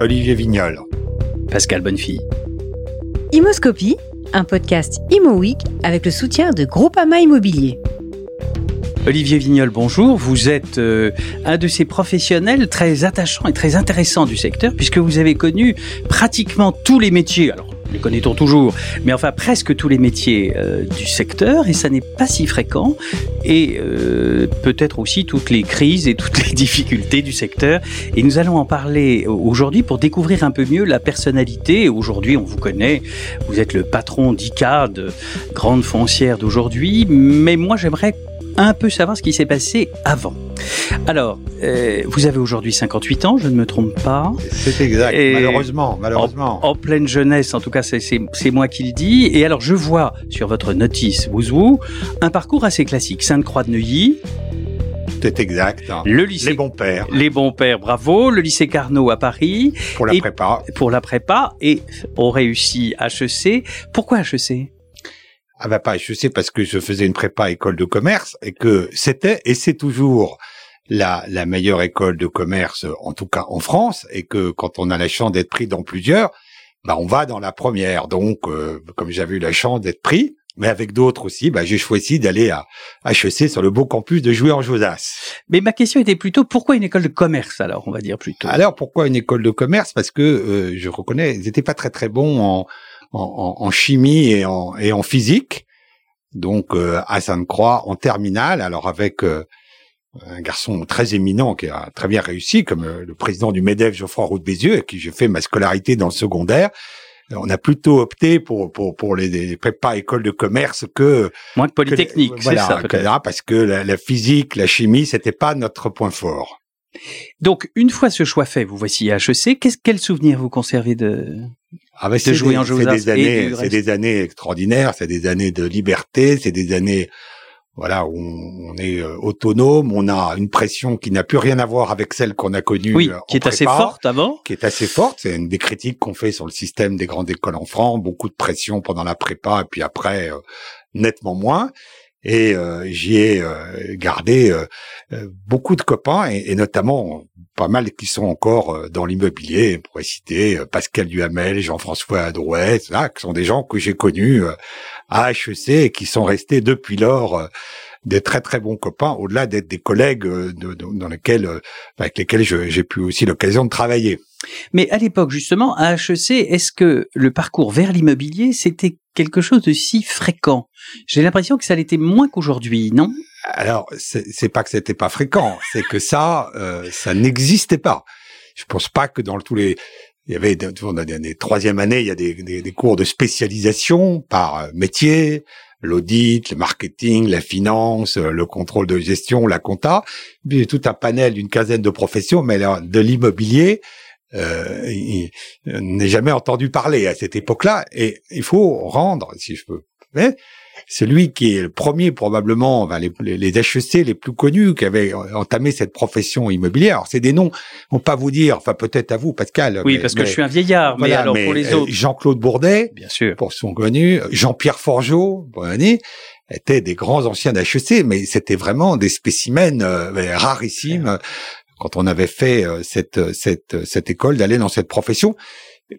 Olivier Vignol. Pascal Bonnefille. Imoscopie, un podcast Imo Week avec le soutien de Groupama Immobilier. Olivier Vignol, bonjour. Vous êtes euh, un de ces professionnels très attachants et très intéressants du secteur puisque vous avez connu pratiquement tous les métiers. Alors, les connaît-on toujours, mais enfin presque tous les métiers euh, du secteur et ça n'est pas si fréquent. Et euh, peut-être aussi toutes les crises et toutes les difficultés du secteur. Et nous allons en parler aujourd'hui pour découvrir un peu mieux la personnalité. Aujourd'hui, on vous connaît, vous êtes le patron d'ICAD, grande foncière d'aujourd'hui, mais moi j'aimerais un peu savoir ce qui s'est passé avant. Alors, euh, vous avez aujourd'hui 58 ans, je ne me trompe pas. C'est exact, Et malheureusement, malheureusement. En, en pleine jeunesse, en tout cas, c'est- moi qui le dis. Et alors, je vois sur votre notice Wouzou un parcours assez classique. Sainte-Croix de Neuilly, C'est exact. hein. le lycée... Les bons pères Les bons pères, bravo. Le lycée Carnot à Paris pour la Et- prépa. pour la prépa et on réussit HEC. Pourquoi HEC Ah bah pas, je sais parce que je faisais une prépa école de commerce et que c'était et c'est toujours la, la meilleure école de commerce, en tout cas en France, et que quand on a la chance d'être pris dans plusieurs, bah on va dans la première. Donc, euh, comme j'avais eu la chance d'être pris, mais avec d'autres aussi, bah j'ai choisi d'aller à HEC sur le beau campus de Jouer en Josas. Mais ma question était plutôt pourquoi une école de commerce alors, on va dire plutôt? Alors pourquoi une école de commerce? Parce que euh, je reconnais, ils n'étaient pas très très bons en, en, en- chimie et en, et en physique. Donc euh, à Sainte-Croix en terminale, alors avec euh, un garçon très éminent qui a très bien réussi, comme euh, le président du MEDEF Geoffroy Roux de Bézieux, avec qui j'ai fait ma scolarité dans le secondaire. Euh, On a plutôt opté pour pour pour les, les prépas écoles de commerce que Moins que polytechnique, que- c'est voilà, ça que- parce que la, la physique, la chimie, c'était pas notre point fort. Donc, une fois ce choix fait, vous voici à HEC. Qu'est-ce, quel souvenir vous conservez de... Ah bah, c'est des- en des années, c'est des années extraordinaires, c'est des années de liberté, c'est des années, voilà, où on, on est euh, autonome, on a une pression qui n'a plus rien à voir avec celle qu'on a connue. Oui, euh, en qui est assez forte avant. Qui est assez forte. C'est une des critiques qu'on fait sur le système des grandes écoles en France. Beaucoup de pression pendant la prépa et puis après, euh, nettement moins. Et euh, j'y ai euh, gardé euh, euh, beaucoup de copains et, et notamment pas mal qui sont encore euh, dans l'immobilier. Pourrait citer euh, Pascal Duhamel, Jean-François Adrouet, là, qui sont des gens que j'ai connus à HEC et qui sont restés depuis lors des très très bons copains, au-delà d'être des collègues euh, de- de- dans lesquels, euh, avec lesquels j'ai pu aussi l'occasion de travailler. Mais à l'époque, justement, à HEC, est-ce que le parcours vers l'immobilier, c'était quelque chose de si fréquent? J'ai l'impression que ça l'était moins qu'aujourd'hui, non? Alors, c'est pas que c'était pas fréquent, c'est que ça, euh, ça n'existait pas. Je pense pas que dans tous les, il y avait dans les troisième année, il y a des, des, des cours de spécialisation par euh, métier, l'audit, le marketing, la finance, euh, le contrôle de gestion, la compta, puis tout un panel d'une quinzaine de professions, mais de l'immobilier. Euh, il- il n'est jamais entendu parler à cette époque-là, et il faut rendre, si je peux, celui qui est le premier probablement, enfin, les, les, les HEC les plus connus qui avaient entamé cette profession immobilière. Alors c'est des noms, on pas vous dire, enfin peut-être à vous Pascal. Oui, mais- parce que mais- je suis un vieillard, mais alors mais, pour les euh, autres, Jean-Claude Bourdet, bien sûr. pour son connu, Jean-Pierre Forgeot, bonne année, étaient des grands anciens d'HEC, mais c'était vraiment des spécimens euh, rarissimes quand on avait fait euh, cette, cette, cette école d'aller dans cette profession.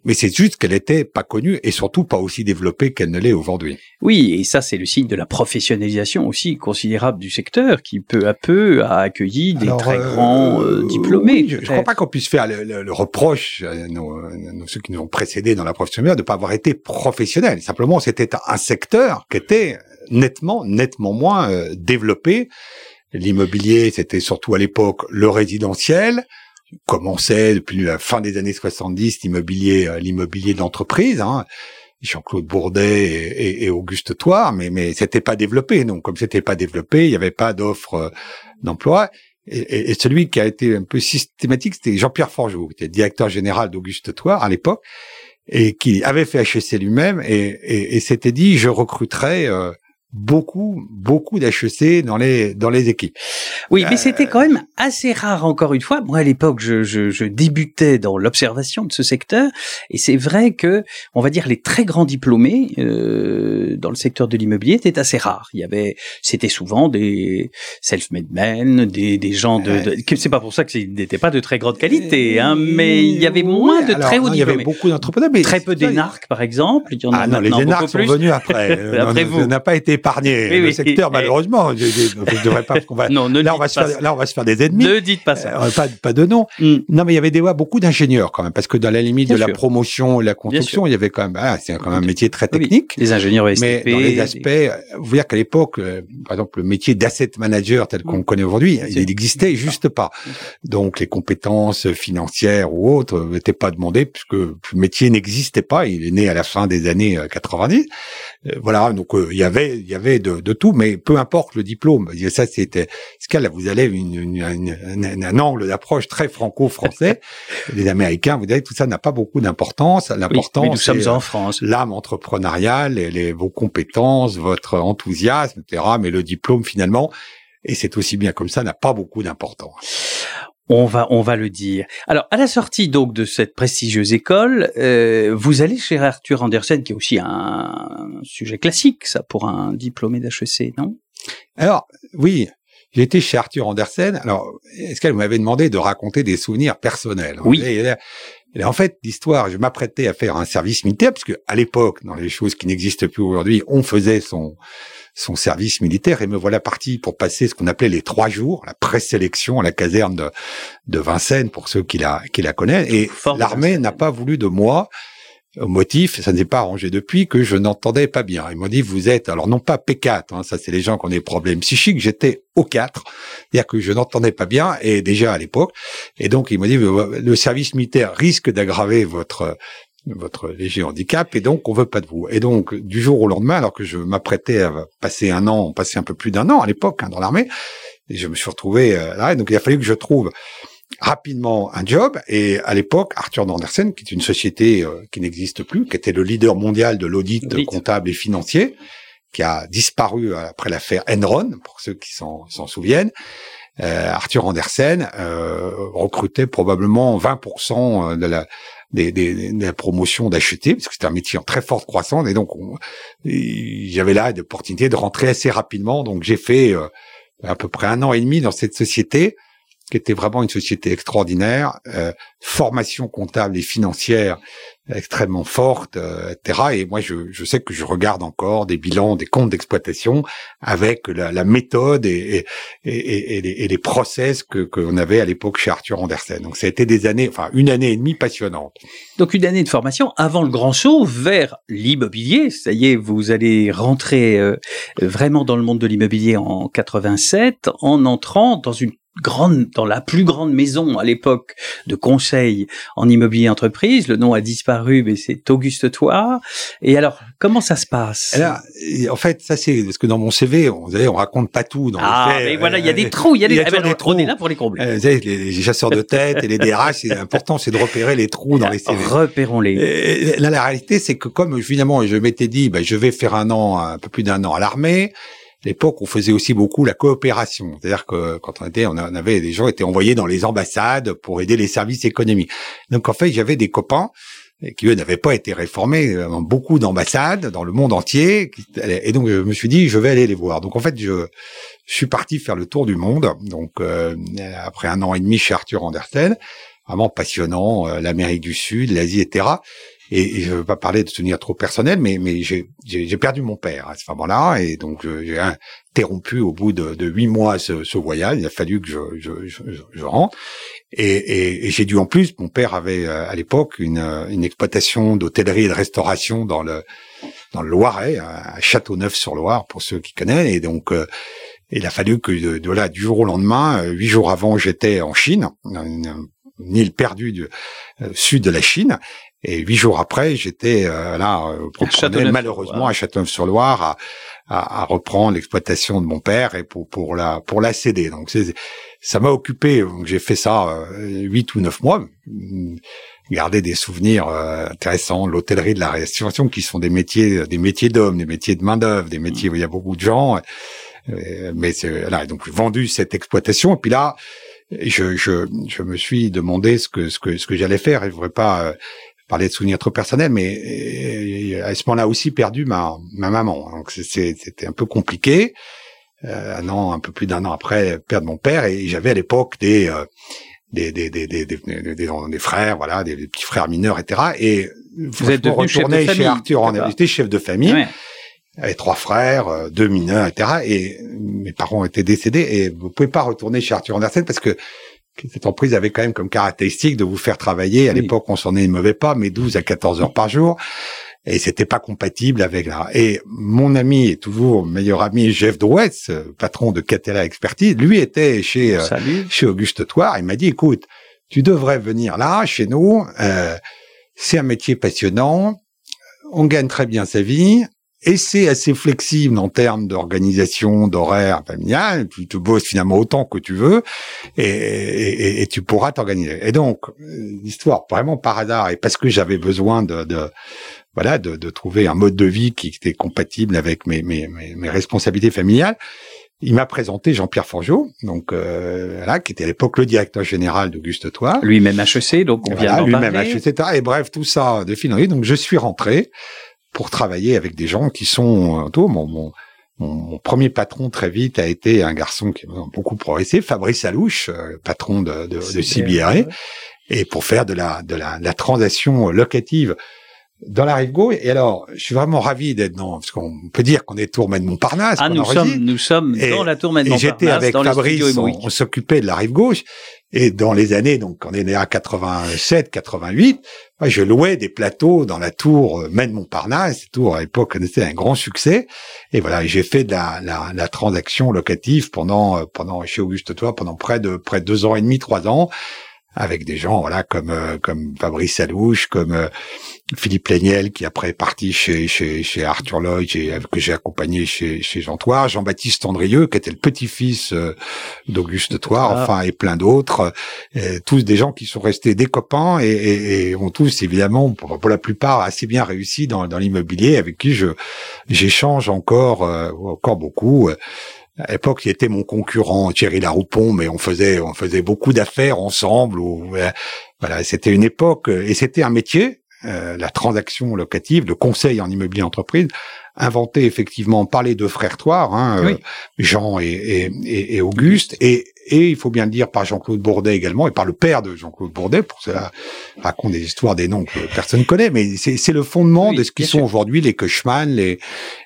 Mais c'est juste qu'elle était pas connue et surtout pas aussi développée qu'elle ne l'est aujourd'hui. Oui, et ça, c'est le signe de la professionnalisation aussi considérable du secteur qui, peu à peu, a accueilli des Alors, très euh, grands euh, diplômés. oui, je ne crois pas qu'on puisse faire le, le- le reproche à nos, à nos- ceux qui nous ont précédés dans la profession de ne pas avoir été professionnels. Simplement, c'était un secteur qui était nettement, nettement moins euh, développé. L'immobilier, c'était surtout à l'époque le résidentiel. Commençait depuis la fin des années 70 l'immobilier, euh, l'immobilier d'entreprise. Hein. Jean-Claude Bourdet et, Auguste Toire, mais mais c'était pas développé. Donc comme c'était pas développé, il n'y avait pas d'offre euh, d'emploi. Et, et- celui qui a été un peu systématique, c'était Jean-Pierre Forgeot, qui était directeur général d'Auguste Toire à l'époque, et qui avait fait HEC lui-même et, et, et s'était dit je recruterai euh, beaucoup, beaucoup d'HEC dans les dans les équipes. Oui, mais c'était quand même assez rare encore une fois. Moi, à l'époque, je, je, je, débutais dans l'observation de ce secteur, et c'est vrai que, on va dire, les très grands diplômés euh, dans le secteur de l'immobilier étaient assez rares. Il y avait, c'était souvent des self-made men, des, des gens de. de c'est pas pour ça que n'était pas de très grande qualité, hein, mais il y avait moins de très hauts diplômés. Il y avait beaucoup d'entrepreneurs, mais très peu d'énarques, par exemple. Il y en a ah non, les énarques sont venus après. après on n'a pas été épargné le secteur, malheureusement. Je, je, devrais pas, parce qu'on va. Non, ne là, on va se faire, là, on va se faire des ennemis. Ne dites pas ça. Euh, pas, pas de nom. Mm. Non, mais il y avait des ouais, beaucoup d'ingénieurs quand même, parce que dans la limite de la promotion, la construction, il y avait quand même, ah, c'est quand même un métier très technique. Les ingénieurs STP, Mais dans les aspects, vous dire qu'à l'époque, euh, par exemple, le métier d'asset manager tel qu'on mm. connaît aujourd'hui, il n'existait juste pas. Donc, les compétences financières ou autres n'étaient pas demandées puisque le métier n'existait pas. Il est né à la fin des années 90. Euh, voilà, donc il y avait, il y avait de, de, tout, mais peu importe le diplôme. Ça, c'était ce cas là. Vous allez une, une, une, un, angle d'approche très franco-français. les Américains, vous savez, tout ça n'a pas beaucoup d'importance. L'important, oui, nous sommes en France. L'âme entrepreneuriale, les, vos compétences, votre enthousiasme, etc. Mais le diplôme, finalement, et c'est aussi bien comme ça, n'a pas beaucoup d'importance. On va, on va le dire. Alors, à la sortie donc de cette prestigieuse école, euh, vous allez chez Arthur Andersen, qui est aussi un sujet classique, ça, pour un diplômé d'HEC, non? Alors, oui, été chez Arthur Andersen. Alors, est-ce qu'elle m'avait demandé de raconter des souvenirs personnels? Oui. Et, en fait, l'histoire, je m'apprêtais à faire un service militaire, puisque à l'époque, dans les choses qui n'existent plus aujourd'hui, on faisait son son service militaire et me voilà parti pour passer ce qu'on appelait les trois jours, la présélection à la caserne de, de Vincennes pour ceux qui la, qui la connaissent. Et l'armée n'a pas voulu de moi au motif, ça ne s'est pas arrangé depuis, que je n'entendais pas bien. Ils m'ont dit, vous êtes, alors non pas P4, hein, ça c'est les gens qui ont des problèmes psychiques, j'étais au 4, c'est-à-dire que je n'entendais pas bien, et déjà à l'époque, et donc ils m'ont dit, le service militaire risque d'aggraver votre votre léger handicap et donc on veut pas de vous. Et donc du jour au lendemain, alors que je m'apprêtais à passer un an, passer un peu plus d'un an à l'époque hein, dans l'armée, et je me suis retrouvé euh, là. Et donc il a fallu que je trouve rapidement un job. Et à l'époque, Arthur Andersen, qui est une société euh, qui n'existe plus, qui était le leader mondial de l'audit comptable et financier, qui a disparu après l'affaire Enron, pour ceux qui s'en souviennent. Euh, Arthur Andersen euh, recrutait probablement 20% de la, des, des, des promotions d'acheter, parce que c'était un métier en très forte croissance, et donc j'avais là l'opportunité de rentrer assez rapidement. Donc j'ai fait à peu près un an et demi dans cette société qui était vraiment une société extraordinaire, euh, formation comptable et financière extrêmement forte, euh, etc. Et moi, je, je, sais que je regarde encore des bilans, des comptes d'exploitation avec la, la méthode et, et, et, et, les, et les process que qu'on avait à l'époque chez Arthur Andersen. Donc, ça a été des années, enfin une année et demie passionnante. Donc, une année de formation avant le grand saut vers l'immobilier. Ça y est, vous allez rentrer euh, vraiment dans le monde de l'immobilier en 87 en entrant dans une grande, dans la plus grande maison à l'époque de conseil en immobilier entreprise. Le nom a disparu, mais c'est Auguste Toire. Et alors, comment ça se passe? Alors, En fait, ça c'est parce que dans mon CV, on, on raconte pas tout. Dans ah, mais voilà, il y a des trous, il y a des, eh ben, trous. On est là pour les combler. Euh, les, les, chasseurs de tête et les DRH, c'est important, c'est de repérer les trous dans les CV. Repérons-les. Là, la réalité, c'est que comme finalement, je m'étais dit, ben, je vais faire un an, un peu plus d'un an à l'armée l'époque, on faisait aussi beaucoup la coopération. C'est-à-dire que quand on était, on avait des gens étaient envoyés dans les ambassades pour aider les services économiques. Donc en fait, j'avais des copains qui eux n'avaient pas été réformés dans beaucoup d'ambassades dans le monde entier. Et donc je me suis dit, je vais aller les voir. Donc en fait, je, suis parti faire le tour du monde. Donc euh, après un an et demi chez Arthur Andersen, vraiment passionnant, euh, l'Amérique du Sud, l'Asie, etc. Et, je ne veux pas parler de souvenirs trop personnels, mais, mais j'ai perdu mon père à ce moment-là, et donc j'ai interrompu au bout de huit mois ce, ce, voyage. Il a fallu que je, je, je, je rentre. Et, et, et j'ai dû en plus, mon père avait euh, à l'époque une, une exploitation d'hôtellerie et de restauration dans le dans le Loiret, à Châteauneuf-sur-Loire, pour ceux qui connaissent. Et donc, euh, il a fallu que de, là, du jour au lendemain, euh, huit jours avant, j'étais en Chine, une île perdue du sud de la Chine, et huit jours après, j'étais euh, là, euh, malheureusement à Châteauneuf-sur-Loire à, à, à, reprendre l'exploitation de mon père et pour pour la pour la céder. Donc ça m'a occupé. J'ai fait ça huit ou neuf mois, garder des souvenirs intéressants, l'hôtellerie, de la restauration, qui sont des métiers, des métiers d'hommes, des métiers de main d'œuvre, des métiers où il y a beaucoup de gens. mais là, donc j'ai vendu cette exploitation. Et puis là, je, je, je me suis demandé ce que ce que ce que j'allais faire. Je voudrais pas parler de souvenirs trop personnels, mais à ce moment-là aussi perdu ma ma maman. Donc c'était un peu compliqué. Euh, un an, un peu plus d'un an après, perdre mon père, et j'avais à l'époque des, euh, des, des, des, des, des, des, frères, voilà, des, petits frères mineurs, etc. Et vous êtes devenu chef de chez Arthur en j'étais chef de famille. Ouais. Avec trois frères, euh, deux mineurs, etc. Et mes parents étaient décédés et vous pouvez pas retourner chez Arthur Andersen parce que cette entreprise avait quand même comme caractéristique de vous faire travailler. À l'époque, on s'en émeuvait pas, mais 12 à 14 heures par jour. Et c'était pas compatible avec la. Et mon ami et toujours meilleur ami Jeff Drouet, patron de Catella Expertise, lui était chez euh, chez Auguste Toire. Il m'a dit, écoute, tu devrais venir là chez nous. Euh, c'est un métier passionnant. On gagne très bien sa vie et c'est assez flexible en termes d'organisation, d'horaire familial. Tu te bosses finalement autant que tu veux et, et, tu pourras t'organiser. Et donc, l'histoire vraiment par hasard et parce que j'avais besoin de, de voilà de, de, trouver un mode de vie qui était compatible avec mes, mes, mes, responsabilités familiales. Il m'a présenté Jean-Pierre Forgeot, donc euh, là, qui était à l'époque le directeur général d'Auguste Toi. Lui-même HEC, donc on vient Lui-même HEC, et bref, tout ça de fil Donc je suis rentré pour travailler avec des gens qui sont euh, mon, mon, mon, premier patron très vite a été un garçon qui a beaucoup progressé, Fabrice Alouche, euh, patron de, de, de et pour faire de la, de la, la transaction locative dans la rive gauche. Et alors, je suis vraiment ravi d'être dans, parce qu'on peut dire qu'on est Tour de Montparnasse. Ah, nous sommes, nous sommes dans la Tour de Montparnasse. Et j'étais avec Fabrice, on, on s'occupait de la rive gauche. Et dans les années, donc on est né à 87, 88, je louais des plateaux dans la tour euh, Maine Montparnasse. Cette tour à l'époque connaissait un grand succès. Et voilà, j'ai fait de la, transaction locative pendant euh, chez Auguste Toi pendant près de près de deux ans et demi, trois ans avec des gens voilà comme euh, comme Fabrice Salouche, comme euh, Philippe Léniel qui après est parti chez chez chez Arthur Lloyd et que j'ai accompagné chez chez Jean Toire, Jean-Baptiste Andrieux qui était le petit-fils euh, d'Auguste Toire, ah. enfin et plein d'autres, tous des gens qui sont restés des copains et, et, et ont tous évidemment pour, pour, la plupart assez bien réussi dans dans l'immobilier avec qui je j'échange encore encore beaucoup à l'époque, il était mon concurrent, Thierry Laroupon, mais on faisait, on faisait beaucoup d'affaires ensemble. voilà, c'était une époque et c'était un métier, euh, la transaction locative, le conseil en immobilier entreprise, inventé effectivement par les deux frères Toire, hein, euh, Jean et, et, et, Auguste, et, et il faut bien le dire par Jean-Claude Bourdet également, et par le père de Jean-Claude Bourdet, pour cela raconte des histoires des noms que personne connaît, mais c'est le fondement de ce qui sont aujourd'hui les Cushman, les,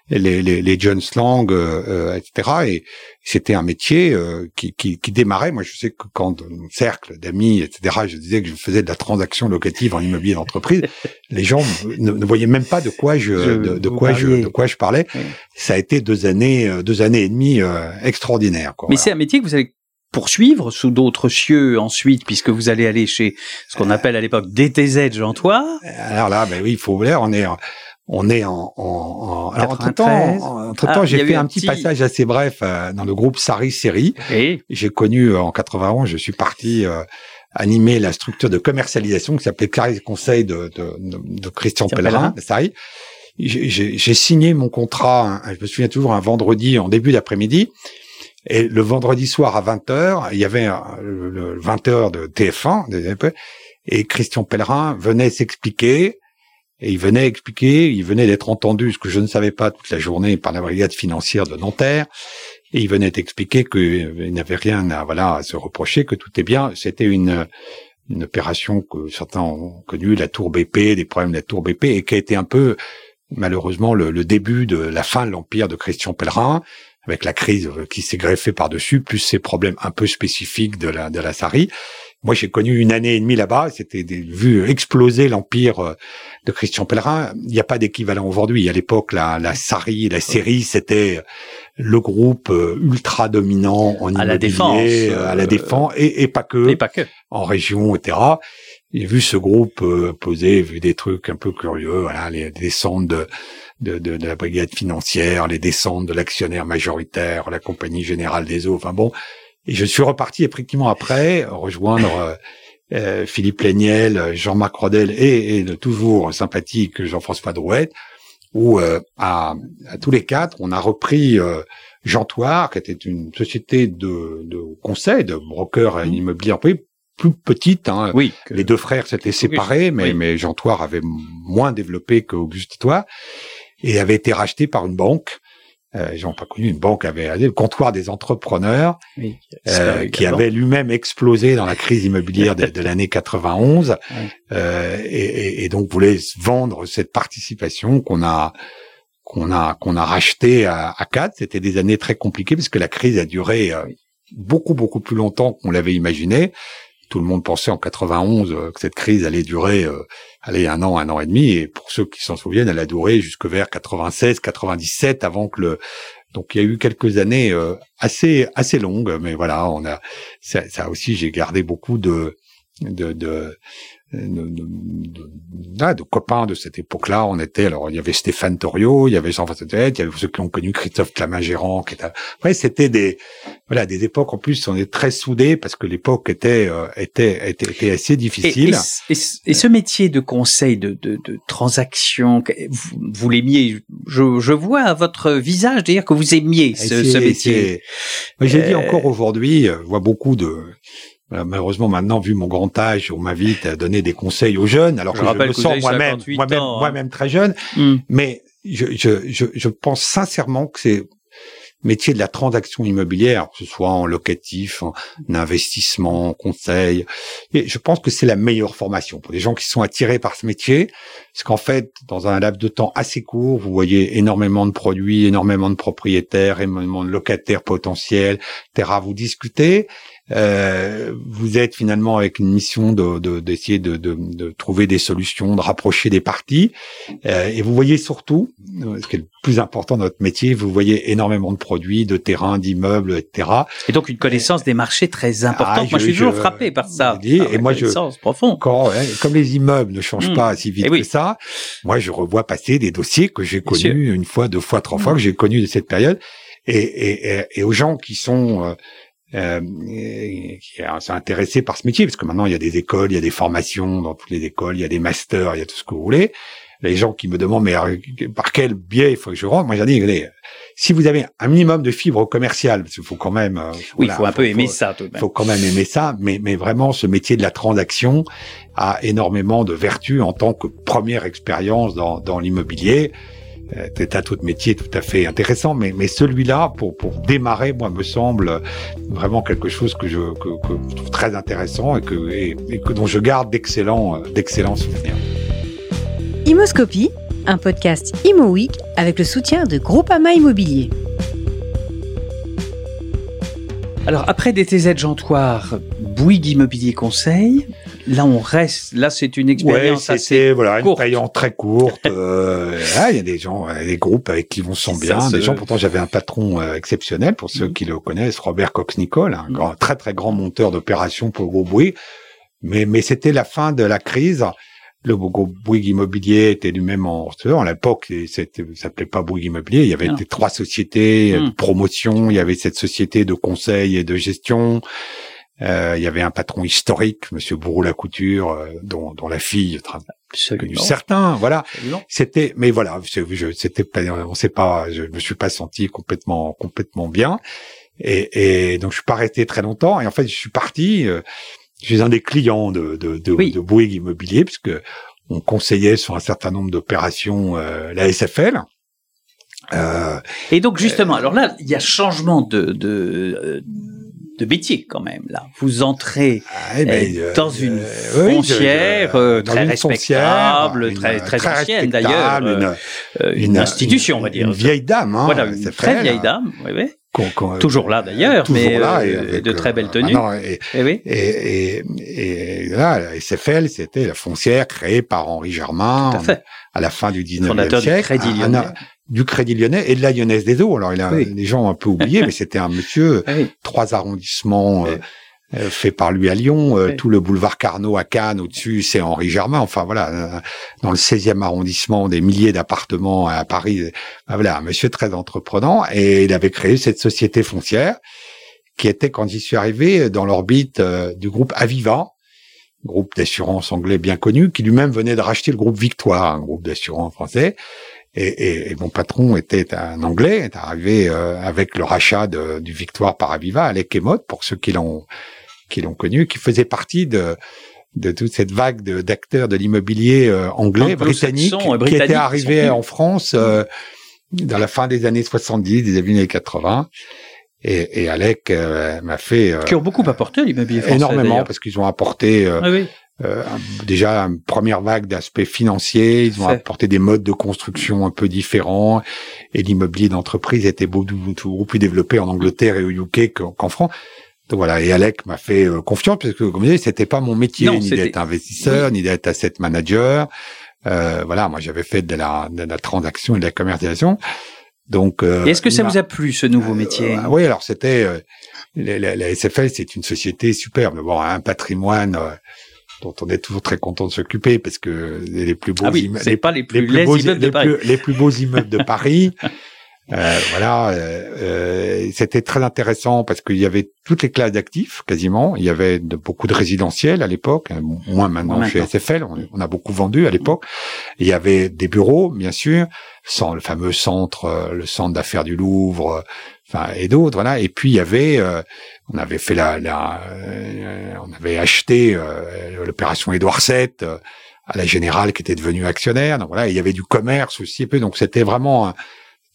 les, les, les John Slang, euh, euh etc. Et c'était un métier euh, qui, qui, qui, démarrait. Moi, je sais que quand dans mon cercle d'amis, etc., je disais que je faisais de la transaction locative en immobilier d'entreprise, les gens ne, ne, voyaient même pas de quoi je, de, de quoi je, de quoi je parlais. Ça a été deux années, euh, deux années et demie extraordinaires. Quoi, Mais c'est un métier que vous avez poursuivre sous d'autres cieux ensuite, puisque vous allez aller chez ce qu'on appelle à l'époque DTZ Jean Toi. Alors là, ben oui, il faut voir, on est on est en, en, en alors entre temps, entre temps, ah, j'ai fait un petit, passage assez bref euh, dans le groupe Sari Série. J'ai connu euh, en 91, je suis parti euh, animer la structure de commercialisation qui s'appelait Carré Conseil de, de, de, Christian Pellerin, Sari. J'ai signé mon contrat, je me souviens toujours un vendredi en début d'après-midi. Et le vendredi soir à 20h, il y avait le, 20h de TF1, et Christian Pellerin venait s'expliquer, et il venait expliquer, il venait d'être entendu, ce que je ne savais pas toute la journée par la brigade financière de Nanterre, et il venait expliquer qu'il n'avait rien à, voilà, à se reprocher, que tout est bien. C'était une, une opération que certains ont connue, la tour BP, des problèmes de la tour BP, et qui a été un peu, malheureusement, le, le début de la fin de l'empire de Christian Pellerin avec la crise qui s'est greffée par-dessus, plus ces problèmes un peu spécifiques de la, de la Sari. Moi, j'ai connu une année et demie là-bas. C'était vu exploser l'empire euh, de Christian Pellerin. Il n'y a pas d'équivalent aujourd'hui. À l'époque, la, la Sari, la série, c'était le groupe euh, ultra dominant en à la défense, euh, à la défense et, et, pas que, et pas que, en région, etc. J'ai vu ce groupe poser, vu des trucs un peu curieux, voilà, les descentes de de, de, de, la brigade financière, les descentes de l'actionnaire majoritaire, la compagnie générale des eaux. Enfin bon, Et je suis reparti effectivement après rejoindre euh, Philippe Léniel, Jean-Marc Rodel et, et, le toujours sympathique Jean-François Drouet, où à, à, tous les quatre, on a repris Jantoire, qui était une société de, de conseil, de broker mmh. immobilier plus petite. Hein. Oui. Les deux frères s'étaient séparés, mais, mais Jean avait moins développé qu'Auguste Toire et avait été racheté par une banque. Euh, J'ai pas connu une banque avait le comptoir des entrepreneurs euh, qui avait lui-même explosé dans la crise immobilière de, de l'année 91 euh, et, et, donc voulait vendre cette participation qu'on a qu'on a qu'on a racheté à, à quatre. C'était des années très compliquées parce que la crise a duré euh, beaucoup beaucoup plus longtemps qu'on l'avait imaginé tout le monde pensait en 91 euh, que cette crise allait durer, euh, allez, un an, un an et demi. Et pour ceux qui s'en souviennent, elle a duré jusque vers 96, 97 avant que le, donc il y a eu quelques années euh, assez assez longues, mais voilà, on a ça, aussi j'ai gardé beaucoup de, de de, de, de, copains de cette époque-là. On était, alors il y avait Stéphane Torio, il y avait Jean-François il y avait ceux qui ont connu Christophe Clamingérant, qui était. Ouais, c'était des, voilà, des époques en plus. On est très soudés parce que l'époque était, euh, était, était, était assez difficile. Et, et, ce métier de conseil, de, de, de transaction, vous, vous l'aimiez. Je, je vois à votre visage dire que vous aimiez ce, ce métier. J'ai dit euh, encore aujourd'hui, euh, je vois beaucoup de malheureusement, maintenant, vu mon grand âge, on m'invite à donner des conseils aux jeunes, alors je que je me sens moi-même, moi-même, hein. moi-même très jeune. Hmm. Mais je, je, je, je, pense sincèrement que c'est métier de la transaction immobilière, que ce soit en locatif, en investissement, en conseil. Et je pense que c'est la meilleure formation pour les gens qui sont attirés par ce métier. Parce qu'en fait, dans un laps de temps assez court, vous voyez énormément de produits, énormément de propriétaires, énormément de locataires potentiels, etc. Vous discutez euh, vous êtes finalement avec une mission de d'essayer de, de, de, trouver des solutions, de rapprocher des parties. Euh, et vous voyez surtout, euh, ce qui est le plus important dans notre métier, vous voyez énormément de produits, de terrains, d'immeubles, etc. Et donc une connaissance des marchés très importante. Ah, moi, je, suis toujours frappé par ça. Dis, et moi, je profond. Quand, comme les immeubles ne changent hmm. pas si vite eh que ça, moi, je revois passer des dossiers que j'ai connus une fois, deux fois, trois fois, hmm. que j'ai connus de cette période. Et, et, et, aux gens qui sont euh, qui s'est intéressé par ce métier, parce que maintenant il y a des écoles, il y a des formations dans toutes les écoles, il y a des masters, il y a tout ce que vous voulez. Les gens qui me demandent mais par quel biais il faut que je rentre, moi j'ai dit si vous avez un minimum de fibres commerciales, parce qu'il faut quand même, euh, oui, il faut un peu aimer ça. Il faut quand même aimer ça, mais mais vraiment ce métier de la transaction a énormément de vertus en tant que première expérience dans dans l'immobilier c'est un tout de métier tout à fait intéressant, mais, mais celui-là, pour, pour démarrer, moi, me semble vraiment quelque chose que je, que, que je trouve très intéressant et que, et, que dont je garde d'excellents, d'excellents souvenirs. Imoscopie, un podcast Imo Week avec le soutien de Groupama Immobilier. Alors, après DTZ Jantoire, Bouygues Immobilier Conseil, là on reste, là c'est une expérience ouais, assez voilà une expérience très courte. euh, il y a des gens, des groupes avec qui vont sent bien, des gens. Pourtant j'avais un patron euh, exceptionnel pour ceux mm. qui le connaissent, Robert Cox-Nicole, un mm. grand, très très grand monteur d'opérations pour groupe Bouygues. Mais mais c'était la fin de la crise. Le groupe Bouygues Immobilier était lui-même en à l'époque, ça s'appelait pas Bouygues Immobilier. Il y avait trois sociétés mm. de promotion. Il y avait cette société de conseil et de gestion. Euh, il y avait un patron historique, Monsieur Bourreau la Couture, euh, dont, dont, la fille connu certains, voilà. C'était, mais voilà, c'était pas, on sait pas, je me suis pas senti complètement, complètement bien, et, et donc je suis pas resté très longtemps. Et en fait, je suis parti. Euh, je suis un des clients de de, de, de Bouygues Immobilier puisque on conseillait sur un certain nombre d'opérations euh, la SFL. Euh, et donc justement, alors là, il y a changement de, de de métier quand même là. Vous entrez ah, eh ben, euh, dans une euh, foncière euh, très respectable, très très, ancienne d'ailleurs, une, institution on va dire. Une vieille dame, hein, voilà, une très vieille dame, oui, oui. Toujours là d'ailleurs, mais là, de très belles tenues. et, eh oui. et, et, et, là, la SFL, c'était la foncière créée par Henri Germain à la fin du 19e siècle. Crédit du Crédit Lyonnais et de la Lyonnaise des Eaux. Alors, il a des gens un peu oubliés, mais c'était un monsieur, ah trois arrondissements euh, euh, fait par lui à Lyon, euh, tout le boulevard Carnot à Cannes, au-dessus, c'est Henri Germain. Enfin, voilà, dans le 16e arrondissement, des milliers d'appartements à Paris. voilà, un monsieur très entreprenant et il avait créé cette société foncière qui était quand j'y suis arrivé dans l'orbite du groupe Aviva, groupe d'assurance anglais bien connu, qui lui-même venait de racheter le groupe Victoire, un groupe d'assurance français. Et, et, et, mon patron était un Anglais, est arrivé euh, avec le rachat de, du Victoire par Aviva, Alec Emot, pour ceux qui l'ont qui l'ont connu, qui faisait partie de de toute cette vague d'acteurs de, l'immobilier euh, anglais, britannique, qui était arrivé en France euh, dans la fin des années 70, des années 80. Et, et Alec m'a fait... qui ont beaucoup apporté l'immobilier français. Énormément, parce qu'ils ont apporté... Ah oui euh, déjà une première vague d'aspects financiers, ils ont apporté des modes de construction un peu différents et l'immobilier d'entreprise était beaucoup, beaucoup, plus développé en Angleterre et au UK qu'en France. Donc voilà, et Alec m'a fait euh, confiance parce que comme je disais, c'était pas mon métier ni d'être investisseur, ni d'être asset manager. Euh, voilà, moi j'avais fait de la, de la transaction et de la commercialisation. Donc, euh, est-ce que ça vous a plu ce nouveau métier? Oui, alors c'était la, la, SFL, c'est une société superbe, d'avoir un patrimoine dont on est toujours très content de s'occuper parce que les plus beaux ah immeubles, les, pas les plus, beaux, immeubles de Paris. les plus beaux immeubles de Paris. Euh, voilà, euh, euh, c'était très intéressant parce qu'il y avait toutes les classes d'actifs quasiment. Il y avait de, beaucoup de résidentiels à l'époque, hein, moins maintenant chez SFL. On, a beaucoup vendu à l'époque. Il y avait des bureaux, bien sûr, sans le fameux centre, le centre d'affaires du Louvre, enfin et d'autres. Voilà. Et puis il y avait on avait fait la, la euh, on avait acheté euh, l'opération Édouard VII euh, à la générale qui était devenue actionnaire. Donc voilà, il y avait du commerce aussi peu. Donc c'était vraiment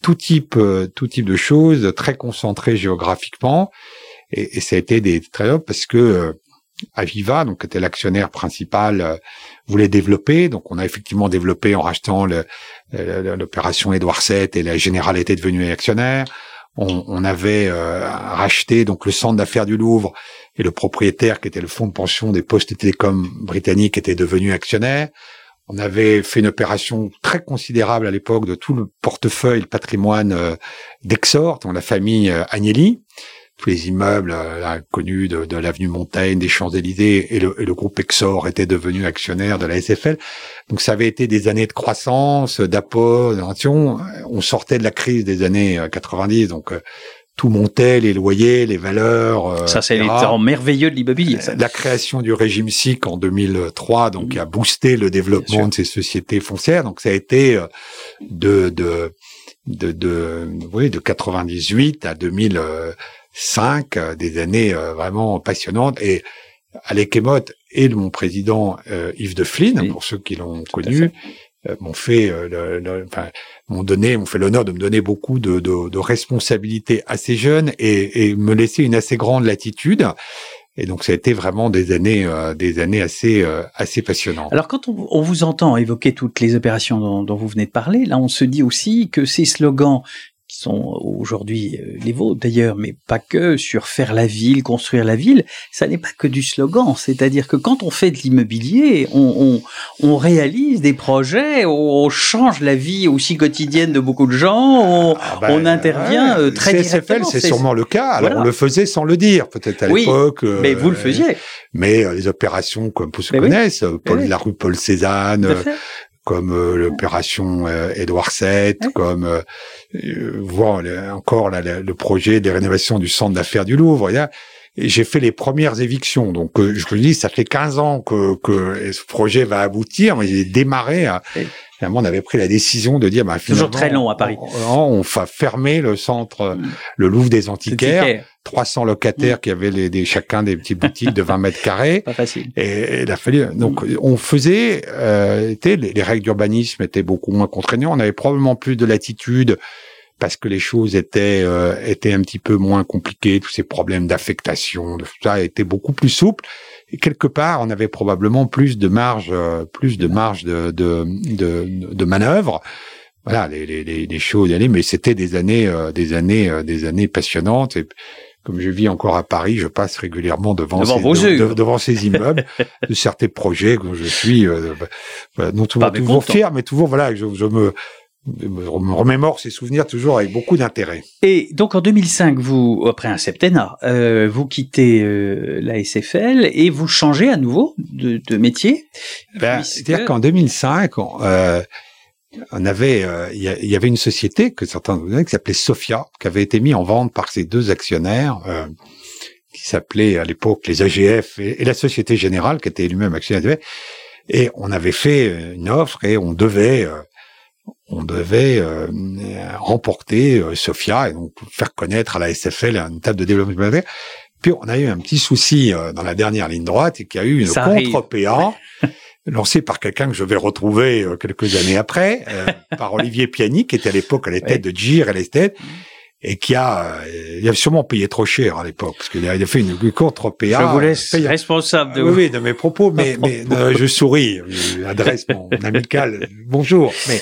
tout type tout type de choses, très concentré géographiquement. Et, et ça a été des très parce que Aviva, donc était l'actionnaire principal, voulait développer. Donc on a effectivement développé en rachetant l'opération Édouard VII et la générale était devenue actionnaire on, on avait euh, racheté donc le centre d'affaires du Louvre et le propriétaire qui était le fonds de pension des postes télécoms britanniques était devenu actionnaire. On avait fait une opération très considérable à l'époque de tout le portefeuille, le patrimoine euh, d'Exor, dans la famille euh, Agnelli tous les immeubles euh, connus de, l'avenue Montaigne, des Champs-Élysées, et le, groupe Exor était devenu actionnaire de la SFL. Donc ça avait été des années de croissance, d'apport. On sortait de la crise des années 90, euh, donc tout montait, les loyers, les valeurs. ça, c'est les temps merveilleux de l'immobilier. La création du régime SIC en 2003, donc qui a boosté le développement de ces sociétés foncières. Donc ça a été de de de, de, oui, de 98 à 2000 cinq euh, des années euh, vraiment passionnantes. Et Alec Emott et mon président euh, Yves de Flynn, pour ceux qui l'ont connu, m'ont fait, enfin, m'ont donné, m'ont fait l'honneur de me donner beaucoup de, responsabilités assez jeunes et, me laisser une assez grande latitude. Et donc ça a été vraiment des années, des années assez, assez passionnantes. Alors quand on, vous entend évoquer toutes les opérations dont, vous venez de parler, là on se dit aussi que ces slogans qui sont aujourd'hui euh, les vôtres d'ailleurs, mais pas que, sur faire la ville, construire la ville, ça n'est pas que du slogan. C'est-à-dire que quand on fait de l'immobilier, on, on, on, réalise des projets, on change la vie aussi quotidienne de beaucoup de gens, on, ah ben, intervient euh, très CSFL, c'est sûrement le cas. Alors on le faisait sans le dire, peut-être à l'époque. mais vous le euh, faisiez. Mais les opérations comme vous se connaissent, Paul, la rue Paul Cézanne, comme euh, l'opération euh, Édouard VII, comme euh, voir encore le projet des rénovations du centre d'affaires du Louvre. Et j'ai fait les premières évictions. Donc, je vous dis, ça fait 15 ans que, que ce projet va aboutir, mais j'ai démarré à, Finalement, on avait pris la décision de dire, bah, toujours très long à Paris. On, va fermer le centre, mm. le Louvre des Antiquaires. 300 locataires mm. qui avaient les, des, chacun des petites boutiques de 20 mètres carrés. Pas facile. Et, il a fallu. Donc, on faisait. Euh, les, les règles d'urbanisme étaient beaucoup moins contraignantes. On avait probablement plus de latitude parce que les choses étaient euh, étaient un petit peu moins compliquées. Tous ces problèmes d'affectation, tout ça était beaucoup plus souple et quelque part, on avait probablement plus de marge, euh, plus de marge de, de, de, de manœuvre. Voilà, les, les, les choses allaient, mais c'était des années, euh, des années, euh, des années passionnantes. Et comme je vis encore à Paris, je passe régulièrement devant, ces, devant ces immeubles, de certains projets que je suis, bah, non toujours, fier, mais toujours voilà, je, je me remémore ces souvenirs toujours avec beaucoup d'intérêt. Et donc en 2005, vous, après un septennat, euh, vous quittez euh, la SFL et vous changez à nouveau de, de métier. Ben, C'est-à-dire qu'en 2005, on, euh, on avait, euh, il y, avait une société que certains vous qui s'appelait Sofia, qui avait été mise en vente par ces deux actionnaires. Euh, qui s'appelait à l'époque les AGF et, la Société Générale, qui était lui-même actionnaire. Et on avait fait une offre et on devait euh, on devait euh, remporter euh, Sofia et donc faire connaître à la SFL une table de développement Puis on a eu un petit souci dans la dernière ligne droite et qu'il y a eu une contre-PA lancée par quelqu'un que je vais retrouver quelques années après, par Olivier Piani, qui était à l'époque à la tête de GIR et l'Estet, et qui a, il a sûrement payé trop cher à l'époque parce qu'il a, fait une contre PA. Je vous laisse responsable de, oui, oui, de mes propos, mais, mais euh, je souris, j'adresse mon amical bonjour. Mais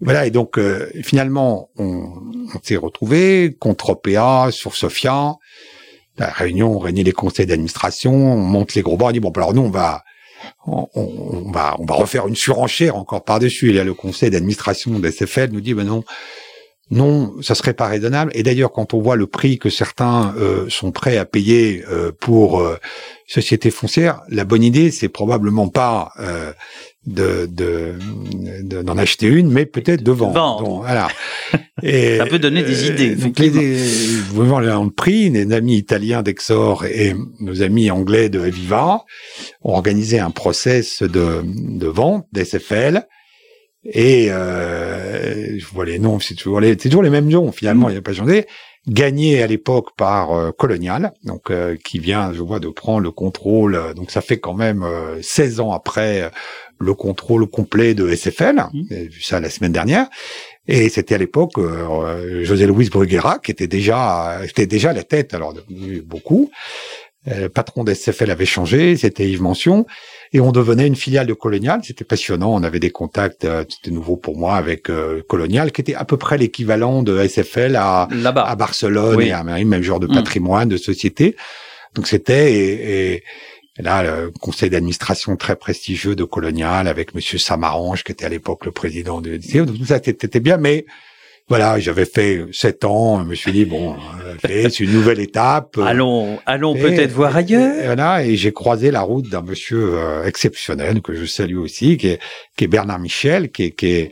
voilà, et donc euh, finalement, on, on s'est retrouvé contre PA sur Sofia. La réunion, on réunit les conseils d'administration, on monte les gros bras, on dit bon, alors nous on va on, on, va on va refaire une surenchère encore par dessus. Et là, le conseil d'administration de nous dit ben non non, ça serait pas raisonnable. Et d'ailleurs, quand on voit le prix que certains euh, sont prêts à payer euh, pour euh, société foncière, la bonne idée, c'est probablement pas euh, de d'en acheter une, mais peut-être de vendre. Donc, voilà. Et, ça peut donner des idées. Donc les, vraiment, le prix, les amis italiens d'Exor et nos amis anglais de Viva ont organisé un process de, de vente d'SFL et euh, je vois les noms, c'est toujours les, c'est toujours les mêmes noms finalement, il n'y a pas changé. Gagné à l'époque par euh, Colonial, donc euh, qui vient, je vois, de prendre le contrôle. donc ça fait quand même 16 ans après le contrôle complet de SFL. Mm. J'ai vu ça la semaine dernière. Et c'était à l'époque José Luis Bruguera qui était déjà, était déjà la tête, alors beaucoup. Le patron de SFL avait changé, c'était Yves Mention et on devenait une filiale de Colonial. C'était passionnant. On avait des contacts, euh, c'était nouveau pour moi avec euh, Colonial, qui était à peu près l'équivalent de SFL à, à Barcelone et à même genre de mm. patrimoine, de société. Donc c'était et, là le conseil d'administration très prestigieux de Colonial avec Monsieur Samarange qui était à l'époque le président de donc tout ça c'était bien, mais voilà, j'avais fait sept ans. Je me suis dit bon, euh, c'est une nouvelle étape. Allons, allons peut-être voir ailleurs. Et, voilà, et j'ai croisé la route d'un monsieur euh, exceptionnel que je salue aussi, qui est, qui est Bernard Michel, qui est, qui est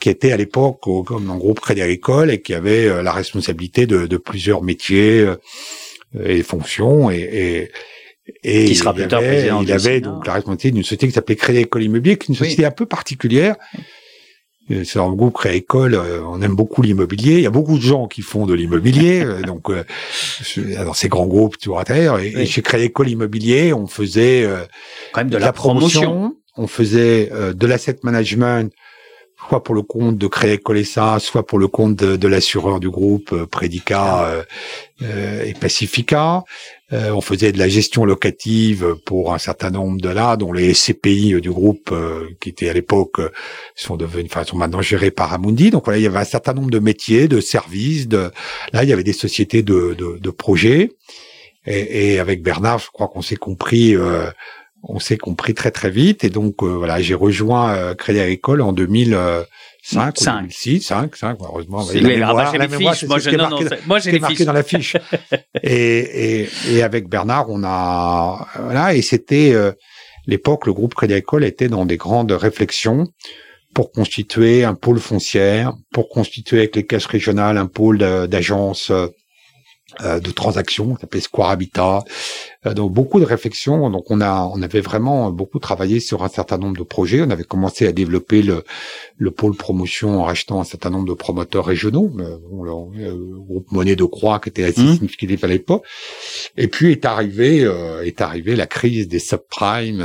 qui était à l'époque comme un groupe Crédit Agricole et qui avait euh, la responsabilité de, de plusieurs métiers et fonctions et, et qui sera plus tard président. Il avait donc la responsabilité d'une société qui s'appelait Crédit Agricole Immobilier, qui est une société un peu particulière, c'est un groupe créé école, euh, on aime beaucoup l'immobilier. Il y a beaucoup de gens qui font de l'immobilier, euh, donc euh, dans ces grands groupes tu à terre. Et, chez Créé École Immobilier, on faisait quand même de, la, promotion, on faisait de l'asset management, soit pour le compte de Créé Colessa, soit pour le compte de, l'assureur du groupe Prédica et Pacifica. Euh, on faisait de la gestion locative pour un certain nombre de là, dont les CPI du groupe euh, qui étaient à l'époque euh, sont devenus, enfin sont maintenant gérés par Amundi. Donc voilà, il y avait un certain nombre de métiers, de services. De là, il y avait des sociétés de, de, de projets. Et, et, avec Bernard, je crois qu'on s'est compris. On s'est compris très très vite et donc voilà j'ai rejoint Crédit Agricole en 2000 5, 5. 6, 5, 5, heureusement. La mémoire, la mémoire, c'est ce qui est marqué, moi, j'ai les marqué dans la fiche. et, et, et avec Bernard, on a, voilà, et c'était, euh, l'époque, le groupe Crédit Agricole était dans des grandes réflexions pour constituer un pôle foncière, pour constituer avec les caisses régionales un pôle d'agence euh, de transactions, s'appelait Square Habitat. Euh, donc beaucoup de réflexions. Donc on a, on avait vraiment beaucoup travaillé sur un certain nombre de projets. On avait commencé à développer le, le pôle promotion en rachetant un certain nombre de promoteurs régionaux. Euh, le, groupe Monnaie de Croix qui était assez mmh. significatif à l'époque. Et puis est arrivé, est arrivé la crise des subprimes.